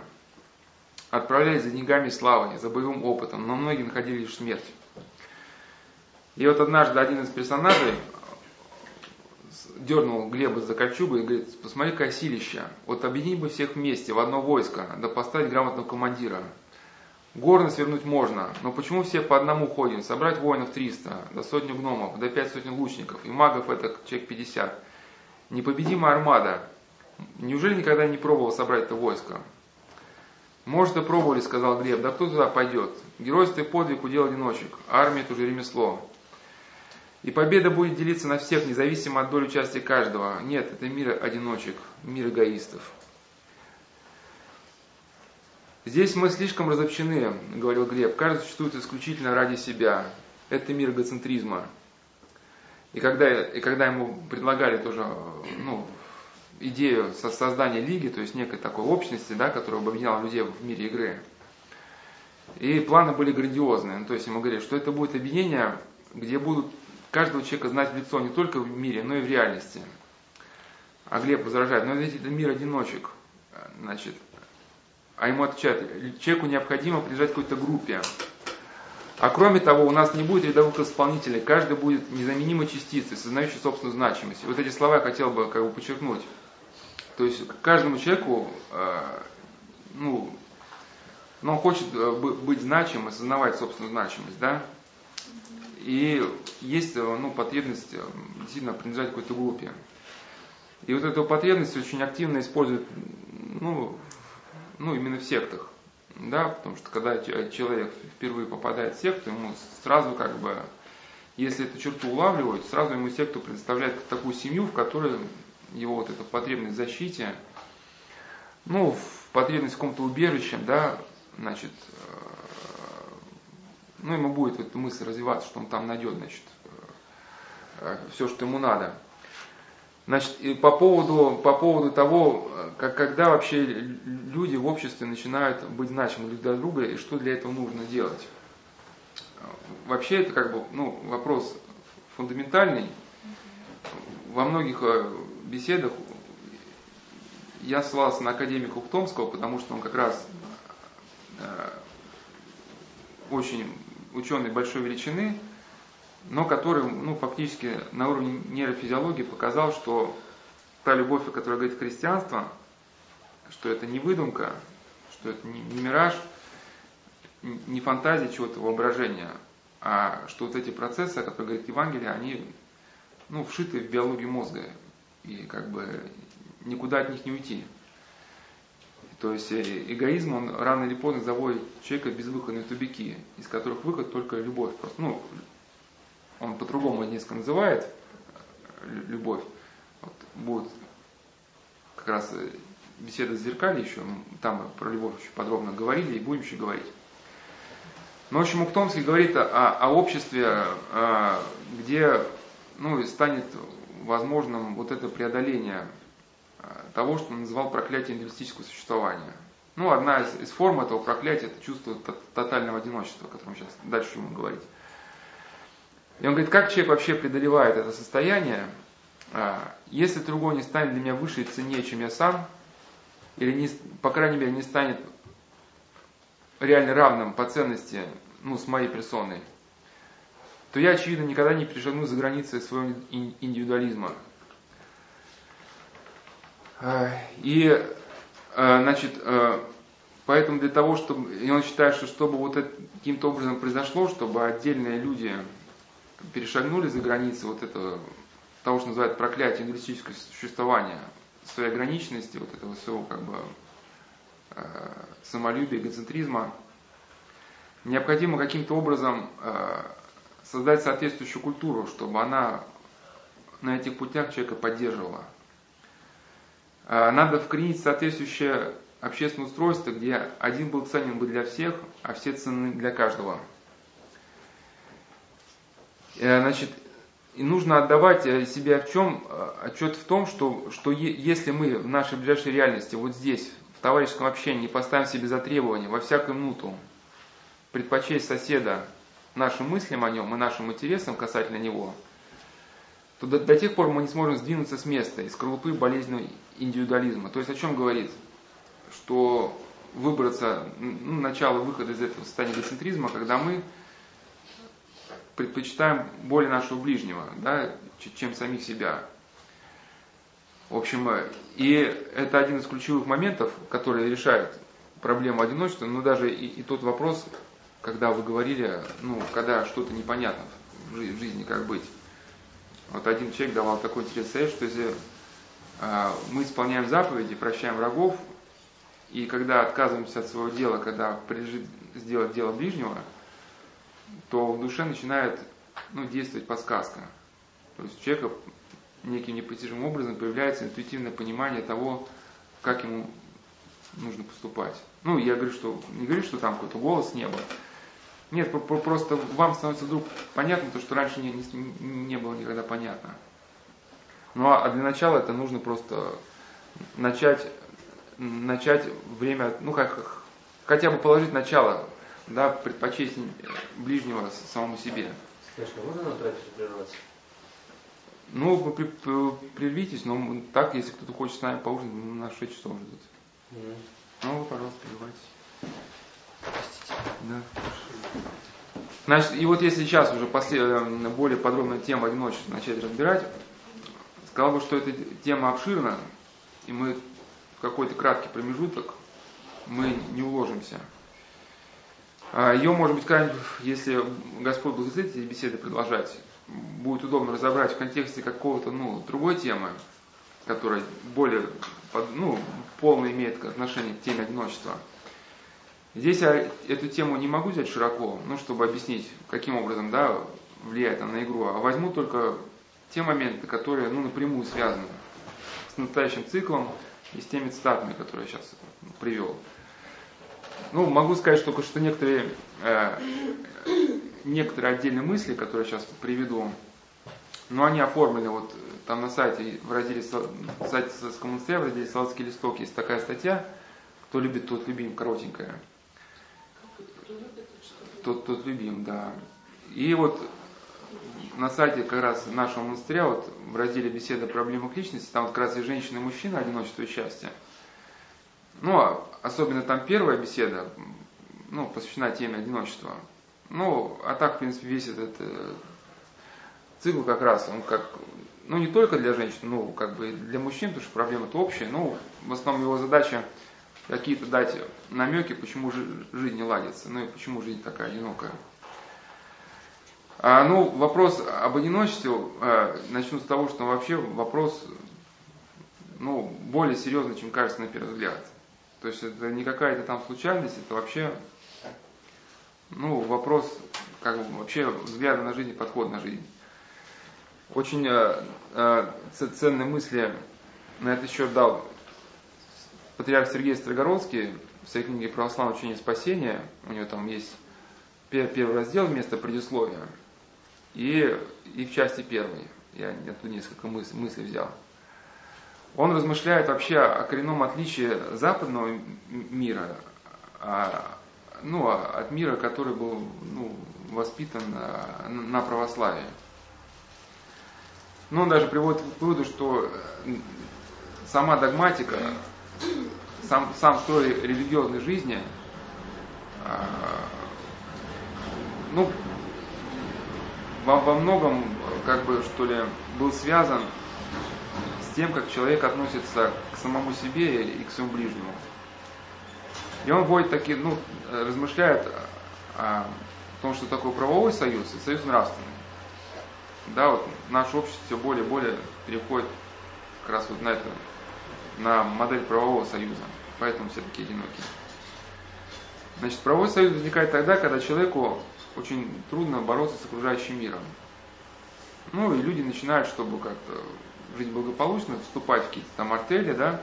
отправлялись за деньгами и славой, за боевым опытом, но многие находили лишь смерть. И вот однажды один из персонажей дернул Глеба за кольчугу и говорит, посмотри, какое силище. Вот объединить бы всех вместе в одно войско, да поставить грамотного командира. Горно свернуть можно, но почему все по одному ходим? Собрать воинов 300, до сотни гномов, до пять сотен лучников, и магов это человек 50. Непобедимая армада, Неужели никогда не пробовал собрать это войско? Может, и пробовали, сказал Глеб. Да кто туда пойдет? Геройство и подвиг удел одиночек. Армия это уже ремесло. И победа будет делиться на всех, независимо от доли участия каждого. Нет, это мир одиночек, мир эгоистов. Здесь мы слишком разобщены, говорил Глеб. Каждый существует исключительно ради себя. Это мир эгоцентризма. И когда, и когда ему предлагали тоже ну, идею создания лиги, то есть некой такой общности, да, которая объединяла людей в мире игры. И планы были грандиозные. Ну, то есть ему говорили, что это будет объединение, где будут каждого человека знать лицо не только в мире, но и в реальности. А Глеб возражает, но ведь это мир одиночек. Значит, а ему отвечают, человеку необходимо принадлежать какой-то группе. А кроме того, у нас не будет рядовых исполнителей, каждый будет незаменимой частицей, сознающей собственную значимость. И вот эти слова я хотел бы как бы подчеркнуть. То есть каждому человеку, э, ну, но он хочет э, быть значимым, осознавать собственную значимость, да? И есть ну, потребность действительно принадлежать какой-то группе. И вот эту потребность очень активно используют ну, ну, именно в сектах. Да, потому что когда человек впервые попадает в секту, ему сразу как бы, если эту черту улавливают, сразу ему секту предоставляют такую семью, в которой его вот эта потребность в защите, ну, в потребность в каком-то убежище, да, значит, э, ну, ему будет эта мысль развиваться, что он там найдет, значит, э, все, что ему надо. Значит, и по поводу, по поводу того, как, когда вообще люди в обществе начинают быть значимы друг для друга и что для этого нужно делать. Вообще это как бы ну, вопрос фундаментальный. Во многих э, беседах я ссылался на академика Ухтомского, потому что он как раз э, очень ученый большой величины, но который ну, фактически на уровне нейрофизиологии показал, что та любовь, о которой говорит христианство, что это не выдумка, что это не, не мираж, не фантазия чего-то воображения, а что вот эти процессы, о которых говорит Евангелие, они ну, вшиты в биологию мозга, и как бы никуда от них не уйти. То есть э, эгоизм, он рано или поздно заводит человека в безвыходные тубики, из которых выход только любовь. Просто, ну, он по-другому несколько называет любовь. Вот, будет как раз э, беседа с зеркали еще, там про любовь очень подробно говорили и будем еще говорить. Но, в общем, Уктомский говорит о, о обществе, э, где ну, станет возможным вот это преодоление э, того, что он называл проклятием индивидуалистического существования. Ну, одна из, из форм этого проклятия – это чувство тотального одиночества, о котором сейчас дальше будем говорить. И он говорит, как человек вообще преодолевает это состояние, а, если другой не станет для меня выше и ценнее, чем я сам, или, не, по крайней мере, не станет реально равным по ценности ну, с моей персоной, то я, очевидно, никогда не перешагну за границы своего индивидуализма. А, и, а, значит, поэтому для того, чтобы, и он считает, что чтобы вот это каким-то образом произошло, чтобы отдельные люди перешагнули за границы вот этого, того, что называют проклятие индивидуалистического существования, своей ограниченности, вот этого своего как бы самолюбия, эгоцентризма, необходимо каким-то образом создать соответствующую культуру, чтобы она на этих путях человека поддерживала. Э, надо вкоренить соответствующее общественное устройство, где один был ценен бы для всех, а все ценны для каждого – Э, значит, и нужно отдавать э, себе в чем, э, отчет в том, что, что если мы в нашей ближайшей реальности, вот здесь, в товарищеском общении, поставим себе за требование во всякую минуту предпочесть соседа нашим мыслям о нем и нашим интересам касательно него, то до, до тех пор мы не сможем сдвинуться с места из скорлупы болезненного индивидуализма. То есть о чем говорит? Что выбраться, ну, начало выхода из этого состояния эгоцентризма, когда мы предпочитаем более нашего ближнего, да, чем самих себя. В общем, и это один из ключевых моментов, который решает проблему одиночества, но даже и, и тот вопрос, когда вы говорили, ну, когда что-то непонятно в жизни, как быть. Вот один человек давал такой интересный совет, что если э, мы исполняем заповеди, прощаем врагов, и когда отказываемся от своего дела, когда прилежит сделать дело ближнего, то в душе начинает ну, действовать подсказка. То есть у человека неким непостижимым образом появляется интуитивное понимание того, как ему нужно поступать. Ну, я говорю, что не говорю, что там какой-то голос неба. Нет, просто вам становится вдруг понятно то, что раньше не, не, не было никогда понятно. Ну а для начала это нужно просто начать, начать время, ну как, хотя бы положить начало да, предпочесть ближнего самому себе. Конечно, можно на трафике прерваться? Ну, вы при, прервитесь, но так, если кто-то хочет с нами поужинать, на 6 часов ждут. Mm. Ну, вы, пожалуйста, прерывайтесь. Да. Значит, и вот если сейчас уже после, э, более подробно тему одиночества начать разбирать, сказал бы, что эта тема обширна, и мы в какой-то краткий промежуток мы не уложимся. А Ее, может быть, как если Господь благословит эти беседы продолжать, будет удобно разобрать в контексте какого-то, ну, другой темы, которая более, ну, полно имеет отношение к теме одиночества. Здесь я эту тему не могу взять широко, ну, чтобы объяснить, каким образом, да, влияет она на игру, а возьму только те моменты, которые, ну, напрямую связаны с настоящим циклом и с теми цитатами, которые я сейчас привел. Ну, могу сказать только, что некоторые, э, некоторые отдельные мысли, которые я сейчас приведу, но они оформлены вот там на сайте, в разделе, сайте монастыря, в разделе «Солодский листок» есть такая статья, кто любит, тот любим, коротенькая. Тот, тот любим, да. И вот на сайте как раз нашего монастыря, вот в разделе «Беседа о проблемах личности», там вот как раз и женщина, и мужчина, одиночество и счастье. Ну, а особенно там первая беседа, ну, посвящена теме одиночества. Ну, а так, в принципе, весь этот э, цикл как раз, он как, ну, не только для женщин, ну, как бы для мужчин, потому что проблема-то общая, ну, в основном его задача какие-то дать намеки, почему жизнь не ладится, ну и почему жизнь такая одинокая. А, ну, вопрос об одиночестве, а, начну с того, что вообще вопрос, ну, более серьезный, чем кажется на первый взгляд. То есть это не какая-то там случайность, это вообще, ну, вопрос, как бы, вообще взгляда на жизнь и подход на жизнь. Очень э, э, ценные мысли на этот счет дал патриарх Сергей Строгородский в своей книге «Православное учение спасения». У него там есть первый раздел вместо предисловия. И, и в части первой. Я оттуда несколько мыслей, мыслей взял. Он размышляет вообще о коренном отличии западного мира а, ну, от мира, который был ну, воспитан на, на православии. Ну, он даже приводит к выводу, что сама догматика, сам, сам строй религиозной жизни, а, ну, во, во многом, как бы, что ли, был связан с тем, как человек относится к самому себе и к своему ближнему. И он вводит такие, ну, размышляет о том, что такое правовой союз и союз нравственный. Да, вот наше общество все более и более переходит как раз вот на это, на модель правового союза. Поэтому все такие одинокие. Значит, правовой союз возникает тогда, когда человеку очень трудно бороться с окружающим миром. Ну и люди начинают, чтобы как-то жить благополучно, вступать в какие-то там артели, да,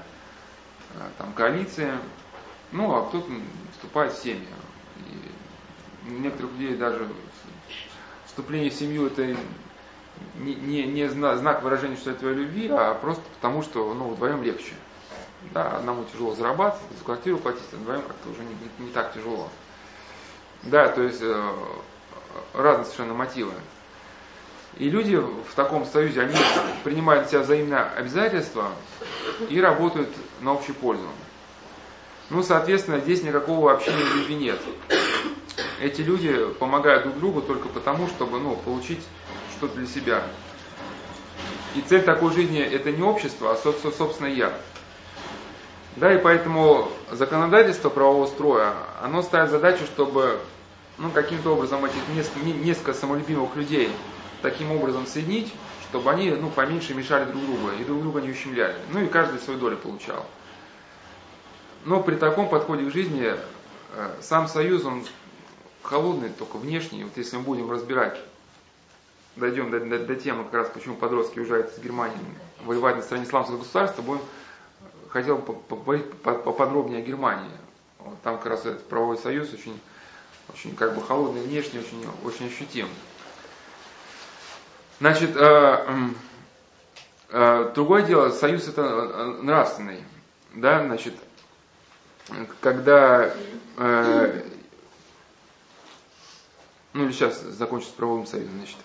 э, там коалиции, ну а кто-то вступает в семьи. И некоторых людей даже вступление в семью это не, не, не знак выражения, что это твоей любви, а просто потому, что ну, вдвоем легче. Да, одному тяжело зарабатывать, за квартиру платить, а вдвоем как-то уже не, не, так тяжело. Да, то есть э, разные совершенно мотивы. И люди в таком союзе, они принимают на себя взаимные обязательства и работают на общую пользу. Ну, соответственно, здесь никакого общения любви нет. Эти люди помогают друг другу только потому, чтобы ну, получить что-то для себя. И цель такой жизни это не общество, а собственно я. Да, и поэтому законодательство правового строя, оно ставит задачу, чтобы ну, каким-то образом этих несколько, несколько самолюбимых людей таким образом соединить, чтобы они ну, поменьше мешали друг другу и друг друга не ущемляли. Ну и каждый свою долю получал. Но при таком подходе к жизни э, сам союз, он холодный, только внешний. Вот если мы будем разбирать, дойдем до, до, до темы как раз, почему подростки уезжают из Германии воевать на стороне исламского государства, будем хотел поговорить поподробнее о Германии. Вот там как раз этот правовой союз очень, очень как бы холодный внешне, очень, очень ощутим. Значит, э, э, другое дело, союз это э, нравственный. Да, значит, когда э, ну сейчас закончу с правовым союзом, значит.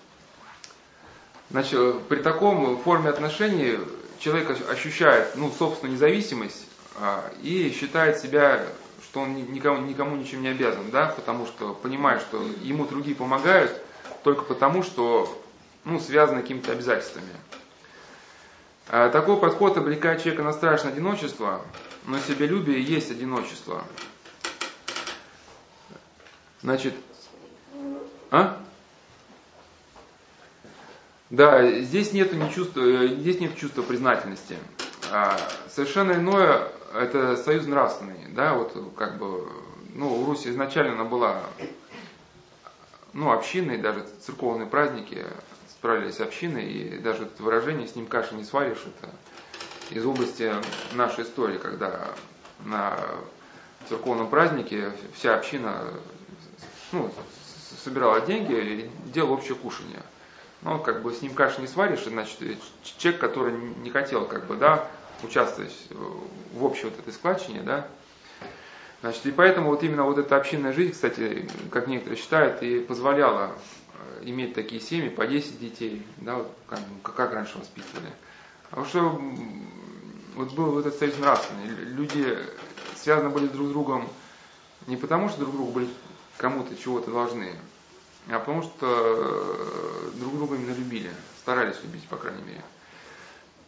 Значит, при таком форме отношений человек ощущает ну, собственную независимость а, и считает себя, что он никому, никому ничем не обязан, да, потому что понимает, что ему другие помогают только потому, что ну, связаны какими-то обязательствами. А такой подход обрекает человека на страшное одиночество, но себелюбие есть одиночество. Значит, а? Да, здесь нет ни чувства, э, здесь нет чувства признательности. А, совершенно иное это союз нравственный, да, вот как бы, ну, у Руси изначально она была, ну, общиной, даже церковные праздники справились общины, и даже это выражение «с ним каши не сваришь» это из области нашей истории, когда на церковном празднике вся община ну, собирала деньги и делала общее кушание. Ну, как бы с ним каши не сваришь, значит, человек, который не хотел, как бы, да, участвовать в общей вот этой складчине, да, Значит, и поэтому вот именно вот эта общинная жизнь, кстати, как некоторые считают, и позволяла э, иметь такие семьи по 10 детей, да, вот как, как раньше воспитывали. А вот что вот был вот этот союз нравственный. Люди связаны были друг с другом не потому, что друг другу были кому-то чего-то должны, а потому что э, друг друга именно любили, старались любить, по крайней мере.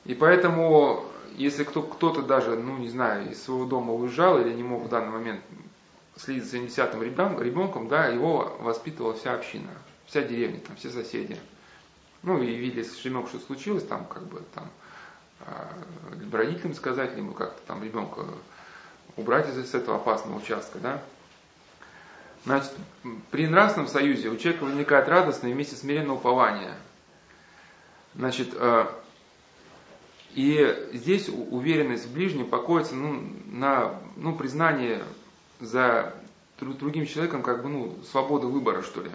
И поэтому, если кто, кто-то даже, ну не знаю, из своего дома уезжал или не мог в данный момент следить за своим десятым ребенком, да, его воспитывала вся община, вся деревня, там, все соседи. Ну и видели, если ребенок что случилось, там как бы там а, родителям сказать, либо как-то там ребенка убрать из этого опасного участка, да. Значит, при нравственном союзе у человека возникает радостное вместе смиренное упование. Значит, э, и здесь уверенность в ближнем покоится ну, на ну, признании за другим человеком как бы ну, свободы выбора, что ли.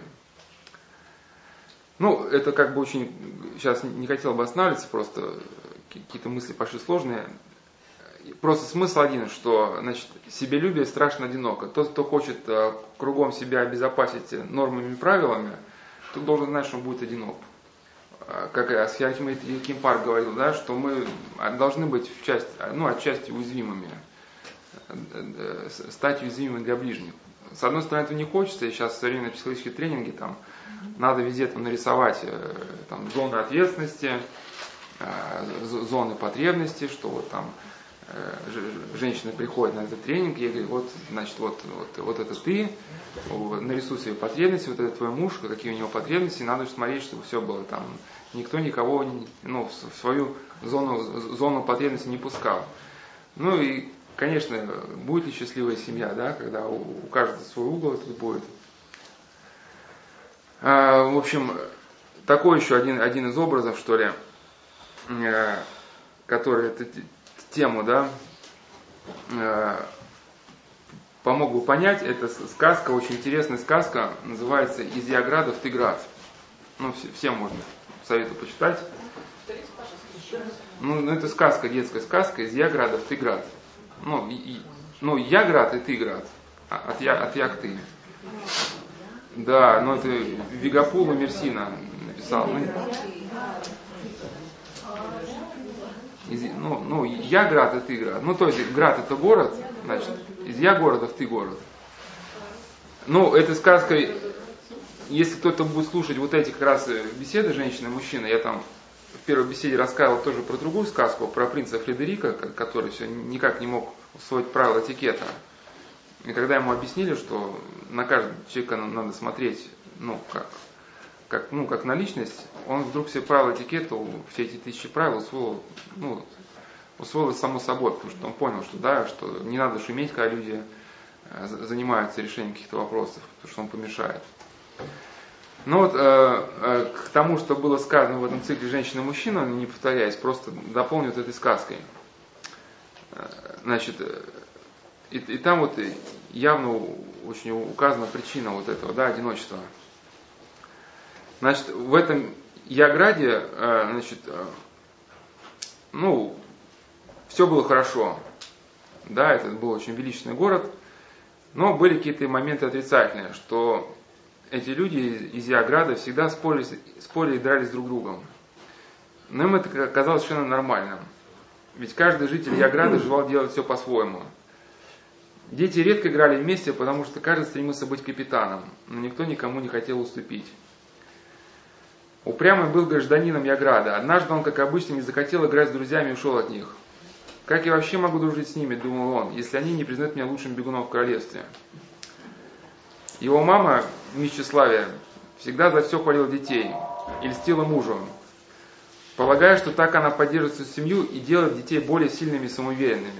Ну, это как бы очень, сейчас не хотел бы останавливаться, просто какие-то мысли пошли сложные. Просто смысл один, что значит, себелюбие страшно одиноко. Тот, кто хочет э, кругом себя обезопасить нормами и правилами, тот должен знать, что он будет одинок. Э, как Асхиахимит Кимпар говорил, да, что мы должны быть в части, ну, отчасти уязвимыми, э, стать уязвимыми для ближних. С одной стороны, это не хочется, и сейчас современные психологические тренинги, там, надо везде там, нарисовать там, зоны ответственности, зоны потребности, что вот там женщина приходит на этот тренинг, я говорю, вот, значит, вот, вот, вот это ты, нарисуй свои потребности, вот это твой муж, какие у него потребности, надо смотреть, чтобы все было там, никто никого ну, в свою зону, зону потребностей не пускал. Ну и, конечно, будет ли счастливая семья, да, когда у, у каждого свой угол это будет. А, в общем, такой еще один, один из образов, что ли, э, который это тему, да, э, бы понять, это сказка, очень интересная сказка, называется «Из Яграда в Тиград». Ну, все, всем можно, советую почитать. Ну, ну, это сказка, детская сказка из Яграда в Тиград. Ну, и, ну Яград и Тиград. А, от, я, от Яхты. Да, ну это Вигапула Мерсина написал. Ну, ну, ну, я град, а ты град. Ну, то есть, град это город, значит, из я городов, ты город. Ну, этой сказкой, если кто-то будет слушать вот эти как раз э, беседы женщины и мужчины, я там в первой беседе рассказывал тоже про другую сказку, про принца Фредерика, который все никак не мог усвоить правила этикета. И когда ему объяснили, что на каждого человека надо смотреть, ну, как как, ну, как на личность, он вдруг все правила этикета, все эти тысячи правил усвоил, ну, усвоил само собой, потому что он понял, что да, что не надо шуметь, когда люди э, занимаются решением каких-то вопросов, потому что он помешает. Ну вот, э, э, к тому, что было сказано в этом цикле «Женщина и мужчина», не повторяясь, просто дополню вот этой сказкой. Э, значит, э, и, и там вот явно очень указана причина вот этого, да, одиночества. Значит, в этом Яграде, э, значит, э, ну, все было хорошо. Да, это был очень величественный город, но были какие-то моменты отрицательные, что эти люди из Яграда всегда спорили, спорили и дрались друг с другом. Но им это казалось совершенно нормальным. Ведь каждый житель Яграда желал делать все по-своему. Дети редко играли вместе, потому что каждый стремился быть капитаном, но никто никому не хотел уступить. Упрямый был гражданином Яграда. Однажды он, как обычно, не захотел играть с друзьями и ушел от них. Как я вообще могу дружить с ними, думал он, если они не признают меня лучшим бегуном в королевстве. Его мама, Мищеславия, всегда за все хвалила детей и льстила мужу, полагая, что так она поддерживает свою семью и делает детей более сильными и самоуверенными.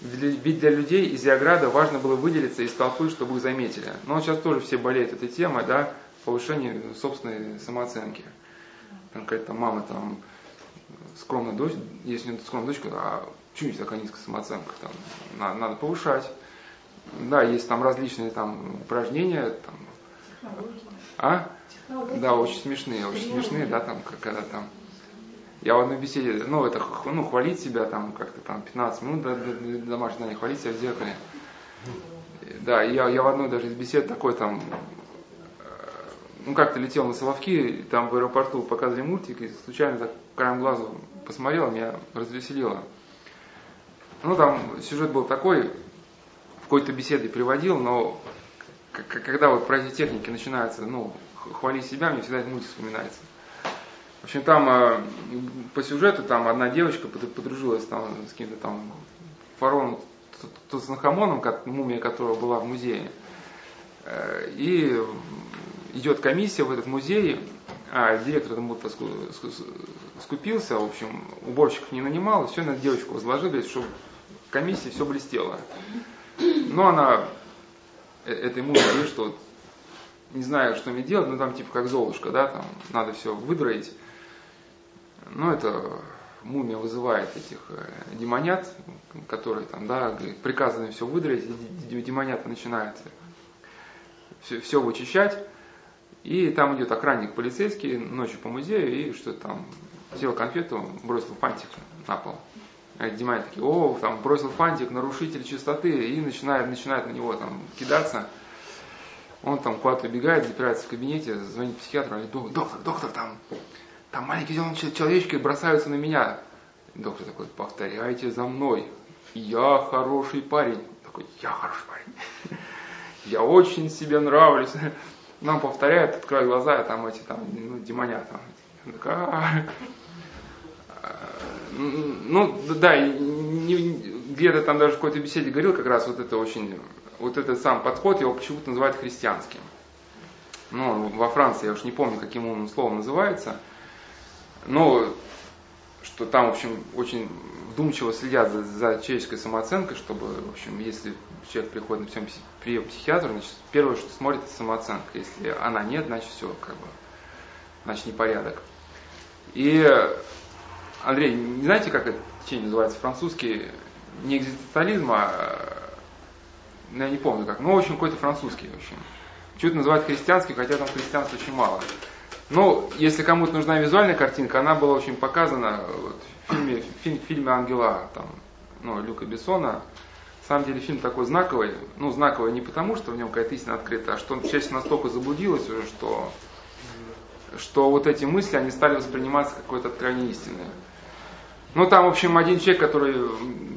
Ведь для людей из Иограда важно было выделиться из толпы, чтобы их заметили. Но сейчас тоже все болеют этой темой, да, повышение собственной самооценки. Там какая-то мама там скромная дочь, если не скромная дочка, а почему такая низкая самооценка? Там, надо, надо повышать. Да, есть там различные там упражнения, там, а? Да, очень смешные, очень смешные, да, там, когда там я в одной беседе, ну, это, ну, хвалить себя там как-то там 15 минут до, до, до домашнего задания, хвалить себя в зеркале. Да, я, я в одной даже из бесед такой там, ну, как-то летел на Соловки, там в аэропорту показывали мультик, и случайно так краем глаза посмотрел, меня развеселило. Ну, там сюжет был такой, в какой-то беседе приводил, но когда вот про эти техники начинается, ну, хвалить себя, мне всегда этот мультик вспоминается. В общем, там э, по сюжету там одна девочка подружилась там с каким-то там фароном Тутанхамоном, мумия которого была в музее. Э, и идет комиссия в этот музей, а директор этому скупился, в общем, уборщиков не нанимал, и все на девочку возложили, чтобы комиссия все блестело. Но она э, этой музе говорит, что не знаю, что мне делать, но там типа как Золушка, да, там надо все выдроить. Ну, это мумия вызывает этих э, демонят, которые там, да, приказаны все выдрать, демонята начинают все, все вычищать. И там идет охранник полицейский ночью по музею и что там взял конфету, бросил фантик на пол. А демоняты такие, о, там бросил фантик, нарушитель чистоты, и начинает, начинает на него там кидаться. Он там куда-то убегает, запирается в кабинете, звонит психиатру, говорит, доктор, доктор, там там маленькие зеленые человечки бросаются на меня. Доктор такой, повторяйте за мной. Я хороший парень. Такой, я хороший парень. Я очень себе нравлюсь. Нам повторяют, открываю глаза, а там эти там, ну, демонята. Такая, ну, да, где-то там даже в какой-то беседе говорил как раз вот это очень, вот этот сам подход, его почему-то называют христианским. Ну, во Франции, я уж не помню, каким он словом называется – но что там, в общем, очень вдумчиво следят за, за человеческой самооценкой, чтобы, в общем, если человек приходит на прием психиатра, значит, первое, что смотрит, это самооценка. Если она нет, значит, все, как бы, значит, непорядок. И, Андрей, не знаете, как это течение называется французский? Не экзистенциализм, а, ну, я не помню как, ну, в общем, какой-то французский, в общем. Чуть называют христианский, хотя там христианства очень мало. Ну, если кому-то нужна визуальная картинка, она была очень показана вот, фильме, в фильме «Ангела», там, ну, Люка Бессона. На самом деле фильм такой знаковый. Ну, знаковый не потому, что в нем какая-то истина открыта, а что часть настолько заблудилась уже, что, что вот эти мысли, они стали восприниматься как какой-то откровение истины. Ну, там, в общем, один человек, который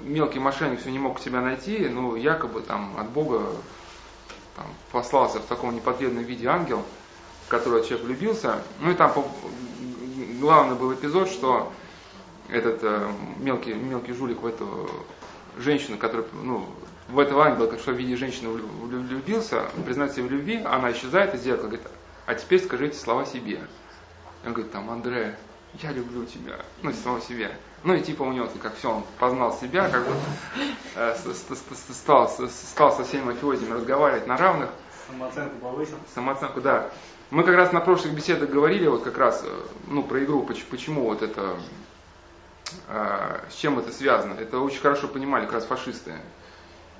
мелкий мошенник, все не мог себя найти, ну, якобы там от Бога там, послался в таком непотребном виде ангел – в которого человек влюбился. Ну и там главный был эпизод, что этот э, мелкий, мелкий жулик в эту женщину, которая, ну, в этого ангела, что в виде женщины влюбился, признается в любви, она исчезает из зеркала, говорит, а теперь скажите слова себе. Он говорит, там, Андре, я люблю тебя, ну, самого себе. Ну и типа у него как все, он познал себя, как бы э, стал, стал со всеми мафиозами разговаривать на равных. Самооценку повысил. Самооценку, да. Мы как раз на прошлых беседах говорили вот как раз э, ну, про игру, почему вот это, с чем это связано. Это очень хорошо понимали как раз фашисты.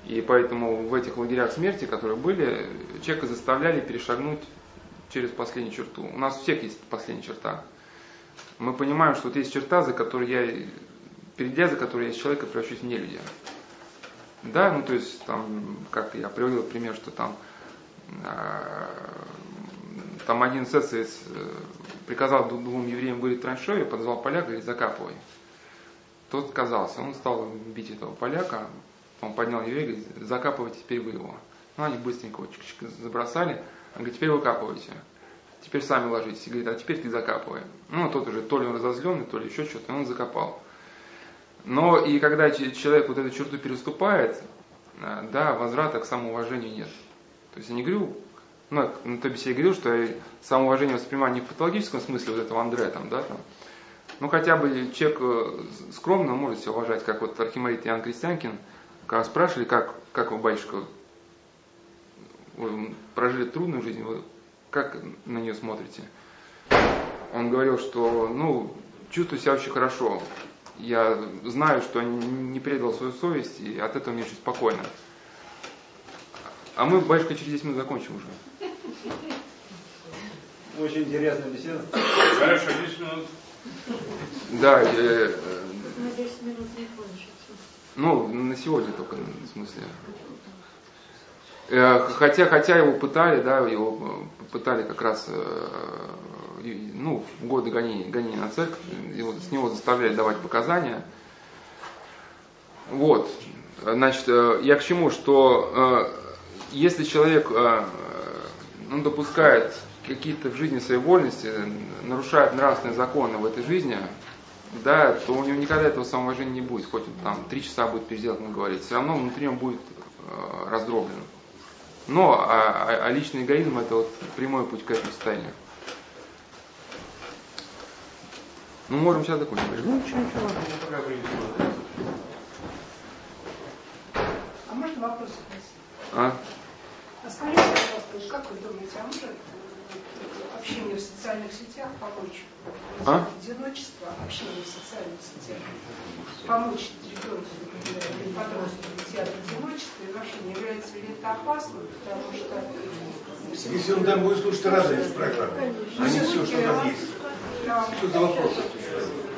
И поэтому в этих лагерях смерти, которые были, человека заставляли перешагнуть через последнюю черту. У нас у всех есть последняя черта. Мы понимаем, что вот есть черта, за которой я, перейдя за которой я из человека превращусь в нелюдя. Да, ну то есть там, как я приводил пример, что там э, там один эсэсовец э, приказал двум евреям вырыть траншею, подозвал поляка и закапывай. Тот отказался, он стал бить этого поляка, он поднял еврея и говорит, закапывайте теперь вы его. Ну, они быстренько его забросали, он говорит, теперь выкапывайте. теперь сами ложитесь. И говорит, а теперь ты закапывай. Ну, тот уже то ли он разозленный, то ли еще что-то, он закопал. Но и когда человек вот эту черту переступает, э, да, возврата к самоуважению нет. То есть я не говорю, ну, на той беседе говорил, что я самоуважение воспринимаю не в патологическом смысле вот этого Андрея там, да, там, ну хотя бы человек э, скромно может себя уважать, как вот архимандрит Иоанн Крестьянкин, когда спрашивали, как, как вы, батюшка, вы прожили трудную жизнь, вы как на нее смотрите? Он говорил, что, ну, чувствую себя очень хорошо. Я знаю, что не предал свою совесть, и от этого мне очень спокойно. А мы, батюшка, через 10 минут закончим уже. Очень интересная беседа. Хорошо, 10 минут. Да, э, На 10 минут не кончится. ну, на сегодня только, в смысле. Э, Хотя, хотя его пытали, да, его пытали как раз, э, ну, в годы гонений, гонений на церковь, его, с него заставляли давать показания. Вот, значит, э, я к чему, что э, если человек э, ну, допускает какие-то в жизни свои вольности, нарушает нравственные законы в этой жизни, да, то у него никогда этого самоуважения не будет, хоть он там три часа будет переделать, он говорит, все равно внутри он будет э, раздроблен. Но а, а, а личный эгоизм это вот прямой путь к этому состоянию. Ну, можем сейчас закончить. Ну, ничего, ничего, привезу. А можно вопрос спросить? А? А скажите, пожалуйста, как вы думаете, а может э, общение в социальных сетях помочь? А? Одиночество, общение в социальных сетях помочь ребенку, или подростку уйти от одиночества и вообще не является ли это опасным, потому что Если он там будет слушать разные программы, а не все, что там есть. Что за вопрос?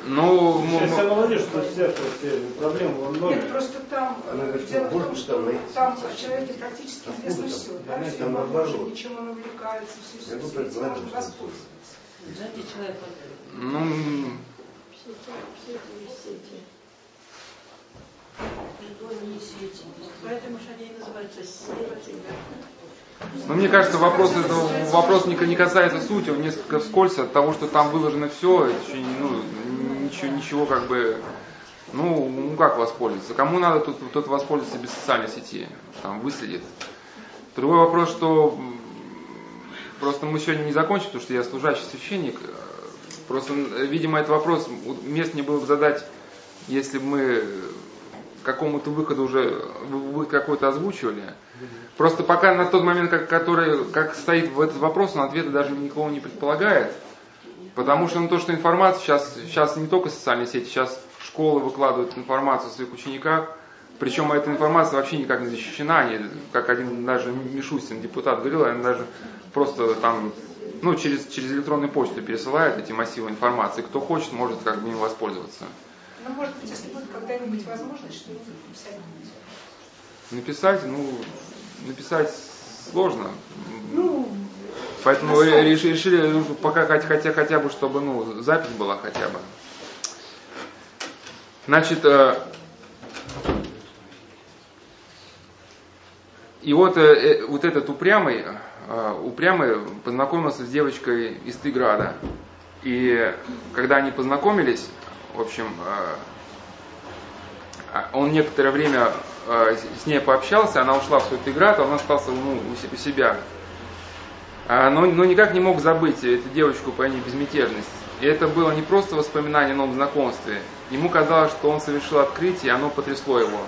Ну, м- Сейчас м- вся молодежь, что все, что все проблемы во многих. Нет, просто там, Она э, говорит, дело в том, там что там о человеке практически известно все, да, Там все наоборот. ничем он увлекается, все, все, Я все, ладно, можно воспользоваться. Ну, все. Поэтому же они и называются сети. ну, мне кажется, вопрос, это, вопрос не, не касается сути, он несколько вскользь от того, что там выложено все, это еще, не- ну, ничего, ничего как бы, ну, ну как воспользоваться? Кому надо тут, тут воспользоваться без социальной сети? Там выследит. Другой вопрос, что просто мы сегодня не закончим, потому что я служащий священник. Просто, видимо, этот вопрос уместнее было бы задать, если бы мы какому-то выходу уже вы какой-то озвучивали. Просто пока на тот момент, как, который, как стоит в этот вопрос, он ответа даже никого не предполагает. Потому что ну, то, что информация сейчас, сейчас не только социальные сети, сейчас школы выкладывают информацию о своих учениках, причем эта информация вообще никак не защищена, они, как один даже Мишустин, депутат, говорил, они даже просто там, ну, через, через электронную почту пересылают эти массивы информации. Кто хочет, может как бы им воспользоваться. Ну, может быть, если будет когда-нибудь возможность, что-нибудь написать. Написать, ну, написать сложно. Ну, Поэтому решили, решили ну, пока хотя, хотя, бы, чтобы ну, запись была хотя бы. Значит, э, и вот, э, э, вот этот упрямый, э, упрямый познакомился с девочкой из Тыграда. И когда они познакомились, в общем, э, а он некоторое время э, с- ней пообщался, она ушла в свой Тыград, а он остался ну, у себя. А, но, но никак не мог забыть эту девочку по имени Безмятежность. И это было не просто воспоминание о новом знакомстве. Ему казалось, что он совершил открытие, и оно потрясло его.